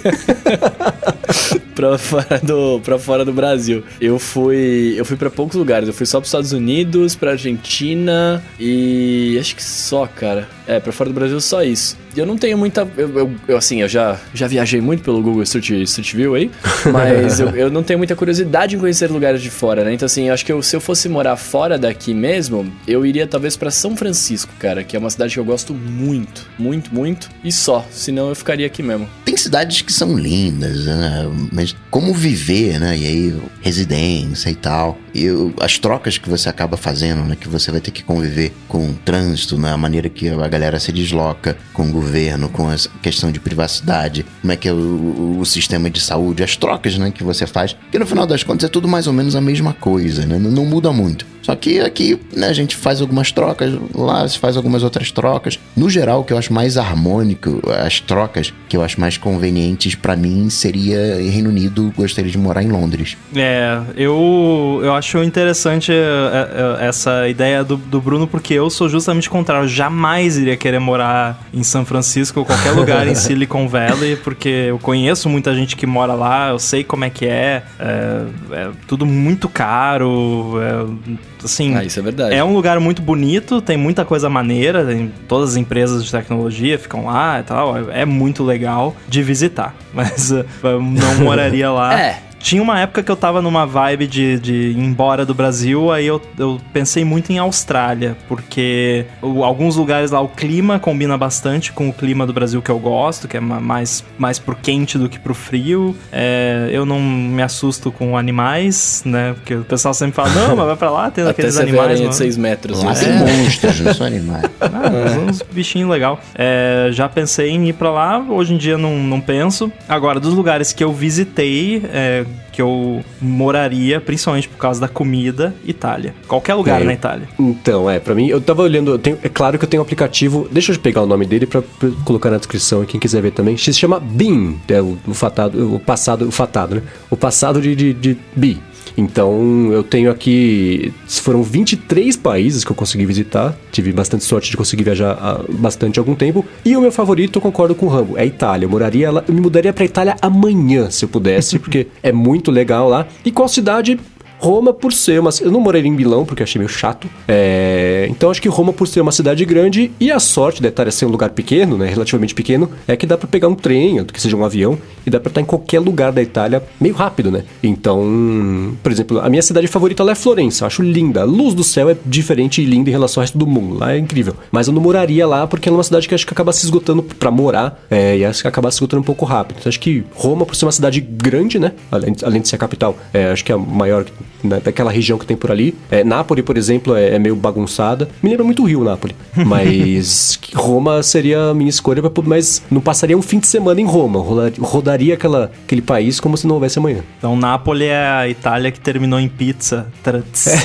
[laughs] pra fora do, pra fora do Brasil. Eu fui. Eu fui pra poucos lugares. Eu fui só pros Estados Unidos, pra Argentina e. acho que só, cara. É, pra fora do Brasil só isso. E eu não tenho muita. Eu, eu- eu, assim, eu já, já viajei muito pelo Google Street, Street View aí, [laughs] mas eu, eu não tenho muita curiosidade em conhecer lugares de fora, né? Então, assim, eu acho que eu- se eu fosse morar fora daqui mesmo, eu iria talvez pra São Francisco, cara, que é uma cidade que eu gosto muito, muito, muito, e só. Senão eu ficaria aqui mesmo. Tem cidades que são lindas, né? Mas como viver, né? E aí, residência e tal. E as trocas que você acaba fazendo, né? Que você vai ter que conviver com o trânsito, né? A maneira que a galera se desloca com o governo, com a questão de privacidade, como é que é o, o- sistema de saúde, as trocas, né? Que você faz. Que no final das contas é tudo mais ou menos a mesma coisa, né? Não muda muito. Só que aqui, né, a gente faz algumas trocas, lá se faz algumas outras trocas. No geral, o que eu acho mais harmônico, as trocas que eu acho mais convenientes pra mim seria Reino Unido, gostaria de morar em Londres. É, eu, eu acho interessante é, é, essa ideia do, do Bruno, porque eu sou justamente o contrário. Eu jamais iria querer morar em São Francisco ou qualquer lugar em [laughs] Silicon Valley, porque eu conheço muita gente que mora lá, eu sei como é que é. É, é tudo muito caro. é, assim, Ah, isso é verdade. é um lugar muito bonito, tem muita coisa maneira, tem todas as empresas de tecnologia ficam lá e tal, é, muito legal de visitar, [laughs] mas uh, eu não moraria lá. [laughs] É. Tinha uma época que eu tava numa vibe de, de ir embora do Brasil, aí eu, eu pensei muito em Austrália, porque o- alguns lugares lá o clima combina bastante com o clima do Brasil que eu gosto, que é ma- mais, mais pro quente do que pro frio. É, eu não me assusto com animais, né? Porque o pessoal sempre fala, não, mas vai pra lá, tem [laughs] Até aqueles animais. mano." de 6 metros. Lá né? tem monstros, não são animais. [laughs] Ah, mas uns bichinhos legal. É, já pensei em ir pra lá, hoje em dia não, não penso. Agora, dos lugares que eu visitei, é, que eu moraria, principalmente por causa da comida, Itália. Qualquer lugar É, na Itália. Então, é, pra mim, eu tava olhando, eu tenho- é claro que eu tenho um aplicativo, deixa eu pegar o nome dele pra, pra colocar na descrição e quem quiser ver também, se chama Bean, é o, o fatado, o passado, o fatado, né? O passado de, de, de Bi. Então, eu tenho aqui, foram 23 países que eu consegui visitar, tive bastante sorte de conseguir viajar há bastante algum tempo, e o meu favorito, eu concordo com o Rambo, é a Itália. Eu moraria lá, eu me mudaria pra Itália amanhã, se eu pudesse, [laughs] porque é muito legal lá. E qual cidade Roma, por ser uma. Eu não morei em Milão, porque achei meio chato. É, então acho que Roma, por ser uma cidade grande, e a sorte da Itália ser um lugar pequeno, né? Relativamente pequeno, é que dá pra pegar um trem, ou que seja um avião, e dá pra estar em qualquer lugar da Itália meio rápido, né? Então, por exemplo, a minha cidade favorita lá é Florença. Acho linda. A luz do céu é diferente e linda em relação ao resto do mundo. Lá é incrível. Mas eu não moraria lá porque é uma cidade que acho que acaba se esgotando pra morar, é, e acho que acaba se esgotando um pouco rápido. Então acho que Roma, por ser uma cidade grande, né? Além, além de ser a capital, é, acho que é a maior né, daquela região que tem por ali. É, Nápoles, por exemplo, é, é meio bagunçada. Me lembra muito o Rio, Nápoles. [laughs] Mas Roma seria a minha escolha, pra, mas não passaria um fim de semana em Roma. Rodaria aquela, aquele país como se não houvesse amanhã. Então, Nápoles é a Itália que terminou em pizza. Trats. [laughs]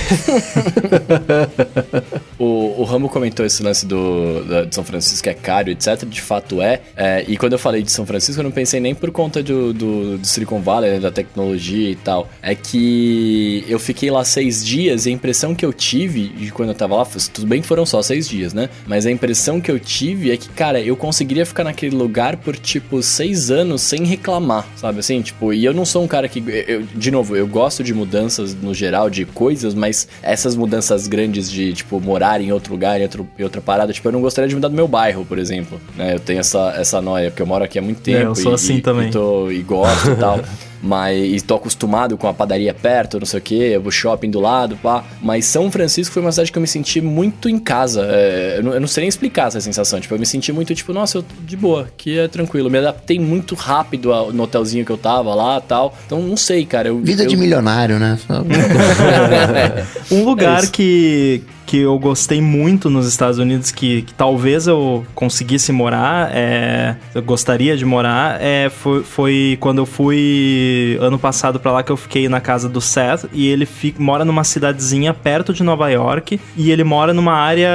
O, o Ramo comentou esse lance do, da- de São Francisco que é caro, etc. De fato é. É, E quando eu falei de São Francisco, eu não pensei nem por conta do, do, do Silicon Valley, né, da tecnologia e tal. É que eu fiquei lá seis dias e a impressão que eu tive de quando eu tava lá, tudo bem que foram só seis dias, né? Mas a impressão que eu tive é que, cara, eu conseguiria ficar naquele lugar por tipo seis anos sem reclamar, sabe assim? Tipo, e eu não sou um cara que. eu- de novo, eu gosto de mudanças no geral, de coisas, mas essas mudanças grandes de, tipo, morar em outro lugar, em, outro, em outra parada, tipo, eu não gostaria de mudar do meu bairro, por exemplo. Né? Eu tenho essa, essa noia, porque eu moro aqui há muito tempo. É, eu sou e, assim e- também. E, tô- e gosto e tal. [laughs] Mas e tô acostumado com a padaria perto, não sei o que, o shopping do lado, pá. Mas São Francisco foi uma cidade que eu me senti muito em casa. É, eu, não, eu não sei nem explicar essa sensação. Tipo, eu me senti muito, tipo, nossa, eu tô de boa, aqui é tranquilo. Me adaptei muito rápido ao- no hotelzinho que eu tava lá tal. Então, não sei, cara. Eu, Vida eu... de milionário, né? [laughs] [laughs] Um lugar É que, que eu gostei muito nos Estados Unidos, que, que talvez eu conseguisse morar, é, eu gostaria de morar, é, foi, foi quando eu fui ano passado pra lá que eu fiquei na casa do Seth e ele fica, mora numa cidadezinha perto de Nova York e ele mora numa área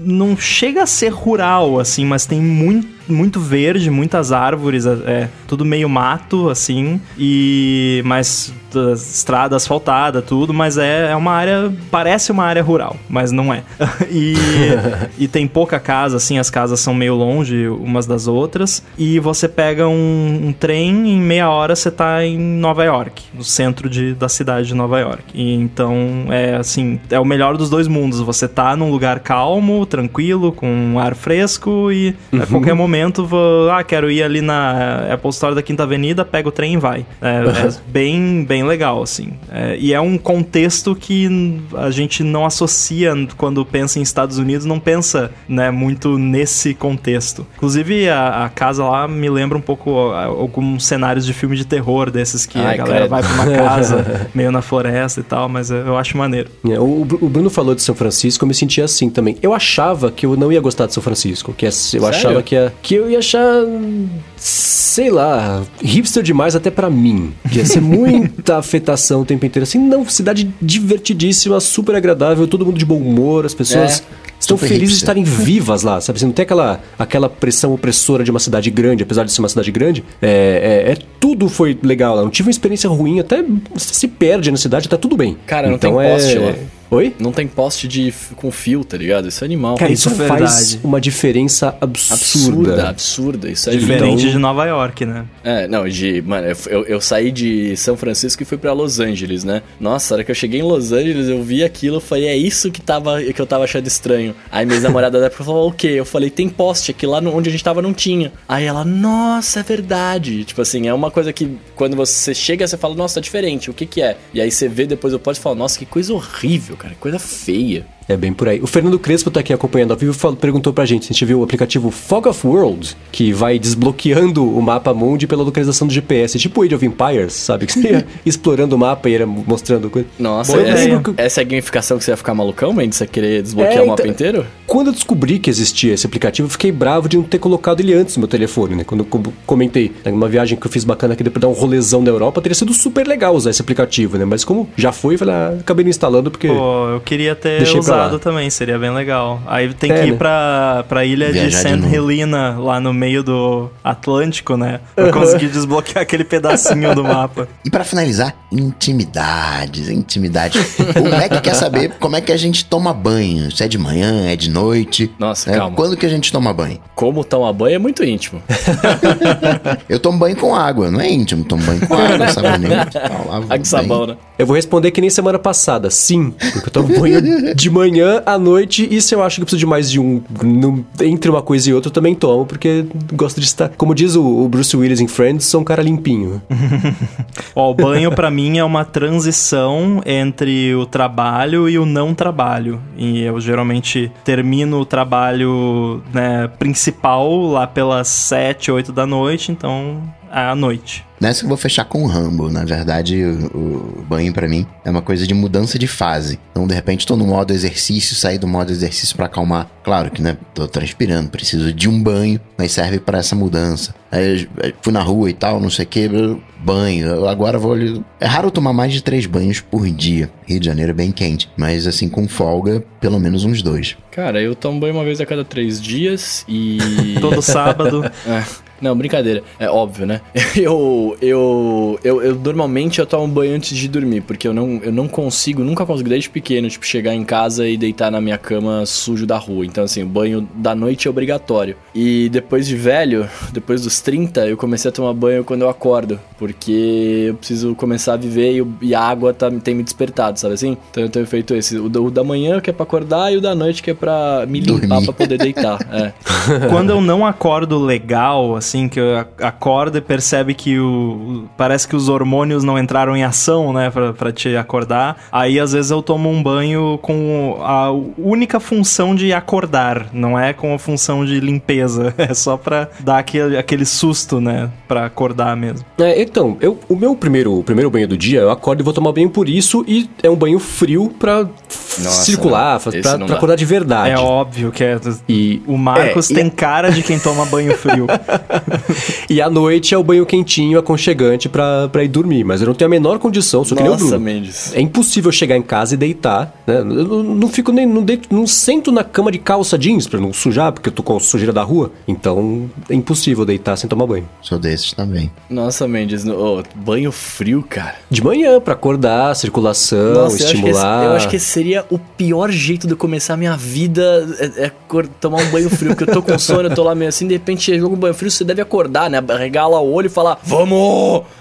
não chega a ser rural assim, mas tem muito muito verde, muitas árvores, é, é tudo meio mato, assim, e mas estrada asfaltada, tudo, mas é, é uma área, parece uma área rural, mas não é. [laughs] e, [laughs] e tem pouca casa, assim, as casas são meio longe umas das outras, e você pega um, um trem, em meia hora você tá em Nova York, no centro de, da cidade de Nova York. E então, é assim, é o melhor dos dois mundos, você tá num lugar calmo, tranquilo, com ar fresco e uhum. a qualquer momento, vou, ah, quero ir ali na Apple Store da Quinta Avenida, pega o trem e vai. É, é bem, bem legal, assim. É, e é um contexto que a gente não associa quando pensa em Estados Unidos, não pensa né, muito nesse contexto. Inclusive, a, a casa lá me lembra um pouco alguns cenários de filme de terror, desses que Ai, a galera vai pra uma casa [laughs] meio na floresta e tal, mas eu acho maneiro. É, o, o, Bruno falou de São Francisco, eu me sentia assim também. Eu achava que eu não ia gostar de São Francisco, que é, eu Sério? achava que, ia, que eu ia achar sei lá, hipster demais até para mim. Que ia ser [laughs] muita afetação o tempo inteiro. Assim, não, cidade divertidíssima, super agradável, todo mundo de bom humor, as pessoas. É estão felizes hipster. de estarem [laughs] vivas lá, sabe? Você não tem aquela, aquela pressão opressora de uma cidade grande, apesar de ser uma cidade grande. É, é, é tudo foi legal lá. Não tive uma experiência ruim, até se perde na cidade, tá tudo bem. Cara, não então, tem poste é... lá. Oi? Não tem poste de, com fio, tá ligado? Isso é animal. Cara, isso, isso é faz uma diferença absurda. Absurda, absurda. Isso é Diferente então... de Nova York, né? É, não, de. Mano, eu, eu saí de São Francisco e fui para Los Angeles, né? Nossa, a hora que eu cheguei em Los Angeles, eu vi aquilo, eu falei, é isso que, tava, que eu tava achando estranho. Aí minha namorada da época falou, o quê? Eu falei, tem poste, aqui lá onde a gente tava não tinha. Aí ela, nossa, é verdade. Tipo assim, é uma coisa que quando você chega, você fala, nossa, tá diferente, o que que é? E aí você vê depois o poste e fala, nossa, que coisa horrível, cara, coisa feia. É bem por aí. O Fernando Crespo tá aqui acompanhando ao vivo e perguntou pra gente se a gente viu o aplicativo Fog of World, que vai desbloqueando o mapa mundi pela localização do GPS, tipo Age of Empires, sabe? Que você ia [laughs] explorando o mapa e ia mostrando coisa. Nossa, Bom, essa, que... essa é a gamificação que você ia ficar malucão, Mendes? Você querer desbloquear é, o mapa então, inteiro? Quando eu descobri que existia esse aplicativo, eu fiquei bravo de não ter colocado ele antes no meu telefone, né? Quando eu comentei, uma viagem que eu fiz bacana aqui depois dar um rolezão na Europa, teria sido super legal usar esse aplicativo, né? Mas como já foi, eu falei, ah, acabei não instalando porque. Pô, eu queria ter usado também, seria bem legal. Aí tem é, que ir né? pra, pra ilha Viajar de St. Helena, lá no meio do Atlântico, né? Pra conseguir desbloquear aquele pedacinho do mapa. [laughs] E para finalizar, intimidades, intimidades. o Mac quer saber como é que a gente toma banho. Se é de manhã, é de noite. Nossa, é, calma. Quando que a gente toma banho? Como tomar banho é muito íntimo. [laughs] eu tomo banho com água, não é íntimo. Tomo banho com água, [laughs] sabonete. Água sabão, né? Eu vou responder que nem semana passada. Sim, porque eu tomo banho de manhã à noite. E se eu acho que eu preciso de mais de um, no, entre uma coisa e outra, eu também tomo, porque gosto de estar. Como diz o, o Bruce Willis em Friends, sou um cara limpinho. [laughs] Ó, o banho para mim é uma transição entre o trabalho e o não trabalho. E eu geralmente termino o trabalho né, principal lá pelas 7, 8 da noite, então é à noite. Nessa eu vou fechar com o Rambo. Na verdade, o, o banho para mim é uma coisa de mudança de fase. Então, de repente, tô no modo exercício, sair do modo exercício para acalmar. Claro que, né, tô transpirando, preciso de um banho, mas serve para essa mudança. Aí fui na rua e tal, não sei o que, banho. Agora vou. É raro tomar mais de três banhos por dia. Rio de Janeiro é bem quente, mas assim, com folga, pelo menos uns dois. Cara, eu tomo banho uma vez a cada três dias e. [laughs] Todo sábado. é. Não, brincadeira. É óbvio, né? [laughs] Eu, eu, eu, eu, normalmente eu tomo banho antes de dormir, porque eu não, eu não consigo, nunca consigo desde pequeno, tipo, chegar em casa e deitar na minha cama sujo da rua. Então, assim, o banho da noite é obrigatório. E depois de velho, [laughs] depois dos 30, eu comecei a tomar banho quando eu acordo, porque eu preciso começar a viver e, e a água tá, tem me despertado, sabe assim? Então eu tenho feito esse. O, o da manhã que é pra acordar e o da noite que é pra me limpar Dormir. pra poder deitar. É. [laughs] Quando eu não acordo legal, assim, que acorda e percebe que o. Parece que os hormônios não entraram em ação, né, pra, pra te acordar. Aí às vezes eu tomo um banho com a única função de acordar, não é com a função de limpeza. [laughs] É só pra dar aquele, aquele susto, né? Pra acordar mesmo. É, então, eu, o meu primeiro, o primeiro banho do dia, eu acordo e vou tomar banho por isso, e é um banho frio pra Nossa, circular, não. pra, acordar de verdade. É óbvio que é. E, O Marcos É, e- tem cara de quem toma banho frio. [laughs] e à noite é o banho quentinho, aconchegante pra, pra ir dormir. Mas eu não tenho a menor condição, sou que nem o Nossa, Bruno. Mendes. É impossível chegar em casa e deitar, né? Eu não, fico nem. Não, deito, não sento na cama de calça jeans pra não sujar, porque eu tô com sujeira da rua. Então é impossível deitar sem tomar banho. Sou desses também. Nossa, Mendes, no- ô, banho frio, cara. De manhã, pra acordar, circulação, Nossa, eu acho, que esse, estimular. eu acho que esse seria o pior jeito de eu começar a minha vida é, é tomar um banho frio, porque eu tô com sono, eu tô lá meio assim, de repente chega um banho frio, você deve acordar, né? Regala o olho e falar, vamos!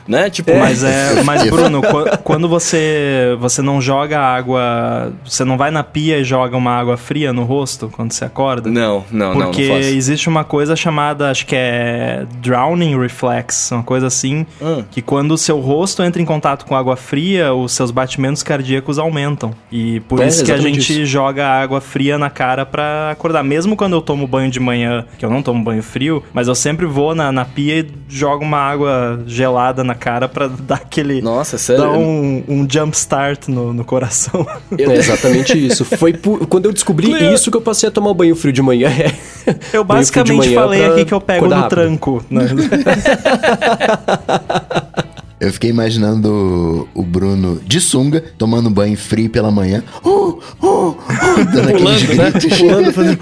Né? Tipo, Mas é, mas Bruno, qu- quando você você não joga água, você não vai na pia e joga uma água fria no rosto quando você acorda? Não, não, não, não Porque existe uma coisa chamada, acho que é drowning reflex, uma coisa assim, Hum. que quando o seu rosto entra em contato com água fria, os seus batimentos cardíacos aumentam. E por É, isso que a gente isso. joga água fria na cara pra acordar. Mesmo quando eu tomo banho de manhã, que eu não tomo banho frio, mas eu sempre vou na, na pia e jogo uma água gelada na cara pra dar aquele... Nossa, sério. Dar um, um jump start no, no coração. [laughs] Eu- É exatamente isso. Foi por- quando eu descobri Clear. isso que eu passei a tomar banho frio de manhã. [laughs] Eu basicamente manhã falei aqui que eu pego no rápido. tranco. Né? [laughs] Eu fiquei imaginando o Bruno de sunga, tomando banho frio pela manhã. Uh, uh, uh, dando aqueles Pulando, né? gritos. Pulando, fazendo...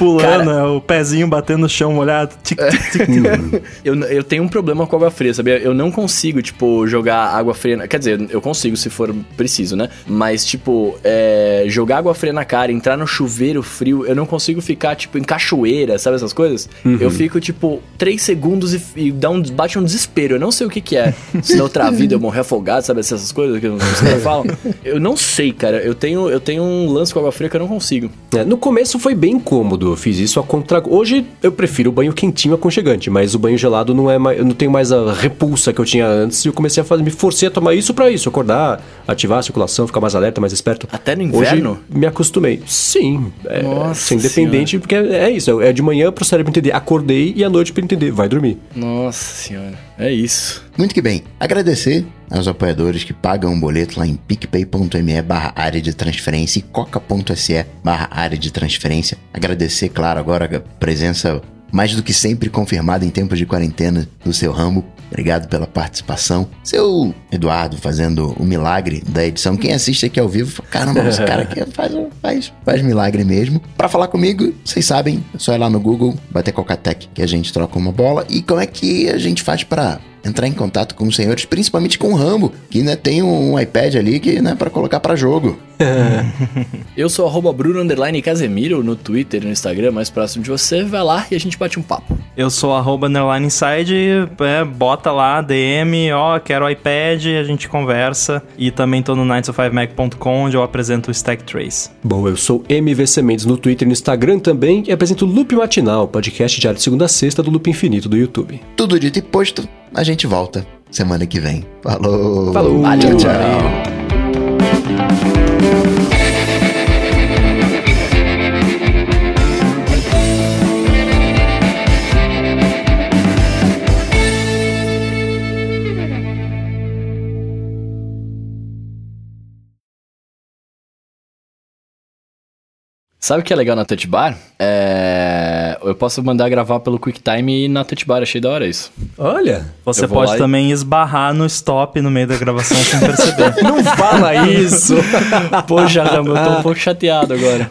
Pulando, Cara- o pezinho batendo no chão molhado. Tic, tic, tic, tic. [laughs] Eu, eu tenho um problema com água fria, sabia? Eu não consigo, tipo, jogar água fria. na- Quer dizer, eu consigo se for preciso, né? Mas, tipo, é, jogar água fria na cara, entrar no chuveiro frio, eu não consigo ficar, tipo, em cachoeira, sabe essas coisas? Eu fico, tipo, três segundos e, e dá um, bate um desespero. Eu não sei o que que é. Se na outra vida eu morrer afogado, sabe essas coisas que os caras [laughs] falam? Eu não sei, cara. Eu tenho, eu tenho um lance com água fria que eu não consigo. É, no começo foi bem cômodo, eu fiz isso a contra... Hoje eu prefiro o banho quentinho aconchegante, mas o banho gelado não é mais... Eu não tenho mais a repulsa que eu tinha antes e eu comecei a fazer... Me forcei a tomar isso pra isso, acordar, ativar a circulação, ficar mais alerta, mais esperto. Até no inverno? Hoje me acostumei. Sim. É, Nossa independente, porque é, é isso. É de manhã pro cérebro entender, acordei e à noite pra entender, vai dormir. Nossa senhora. É isso. Muito que bem. Agradecer aos apoiadores que pagam o boleto lá em picpay.me barra área de transferência e coca.se barra área de transferência. Agradecer, claro, agora a presença mais do que sempre confirmada em tempos de quarentena do seu Rambo. Obrigado pela participação. Seu Eduardo fazendo o milagre da edição. Quem assiste aqui ao vivo, fala, caramba, esse cara aqui faz, faz, faz milagre mesmo. Pra falar comigo, vocês sabem, é só ir lá no Google, bater Cocatec, que a gente troca uma bola. E como é que a gente faz pra entrar em contato com os senhores, principalmente com o Rambo, que né, tem um iPad ali que né, para colocar pra jogo. [laughs] Eu sou arroba Bruno Underline Casemiro no Twitter e no Instagram, mais próximo de você. Vai lá e a gente bate um papo. Eu sou arroba underline inside, é, bota lá, DM, ó, quero iPad, a gente conversa. E também tô no 9to5mac.com, onde eu apresento o Stack Trace. Bom, eu sou MVC Mendes no Twitter e no Instagram também e apresento o Loop Matinal, podcast diário de segunda a sexta do Loop Infinito do YouTube. Tudo dito e posto, a gente volta semana que vem. Falou! Falou. Tchau, tchau! Sabe o que é legal na Touch Bar? É... Eu posso mandar gravar pelo QuickTime na Touch Bar, achei da hora isso. Olha, Você pode lá e- também esbarrar no stop no meio da gravação sem perceber. [laughs] não fala isso! [laughs] Poxa, eu tô um [laughs] pouco chateado agora.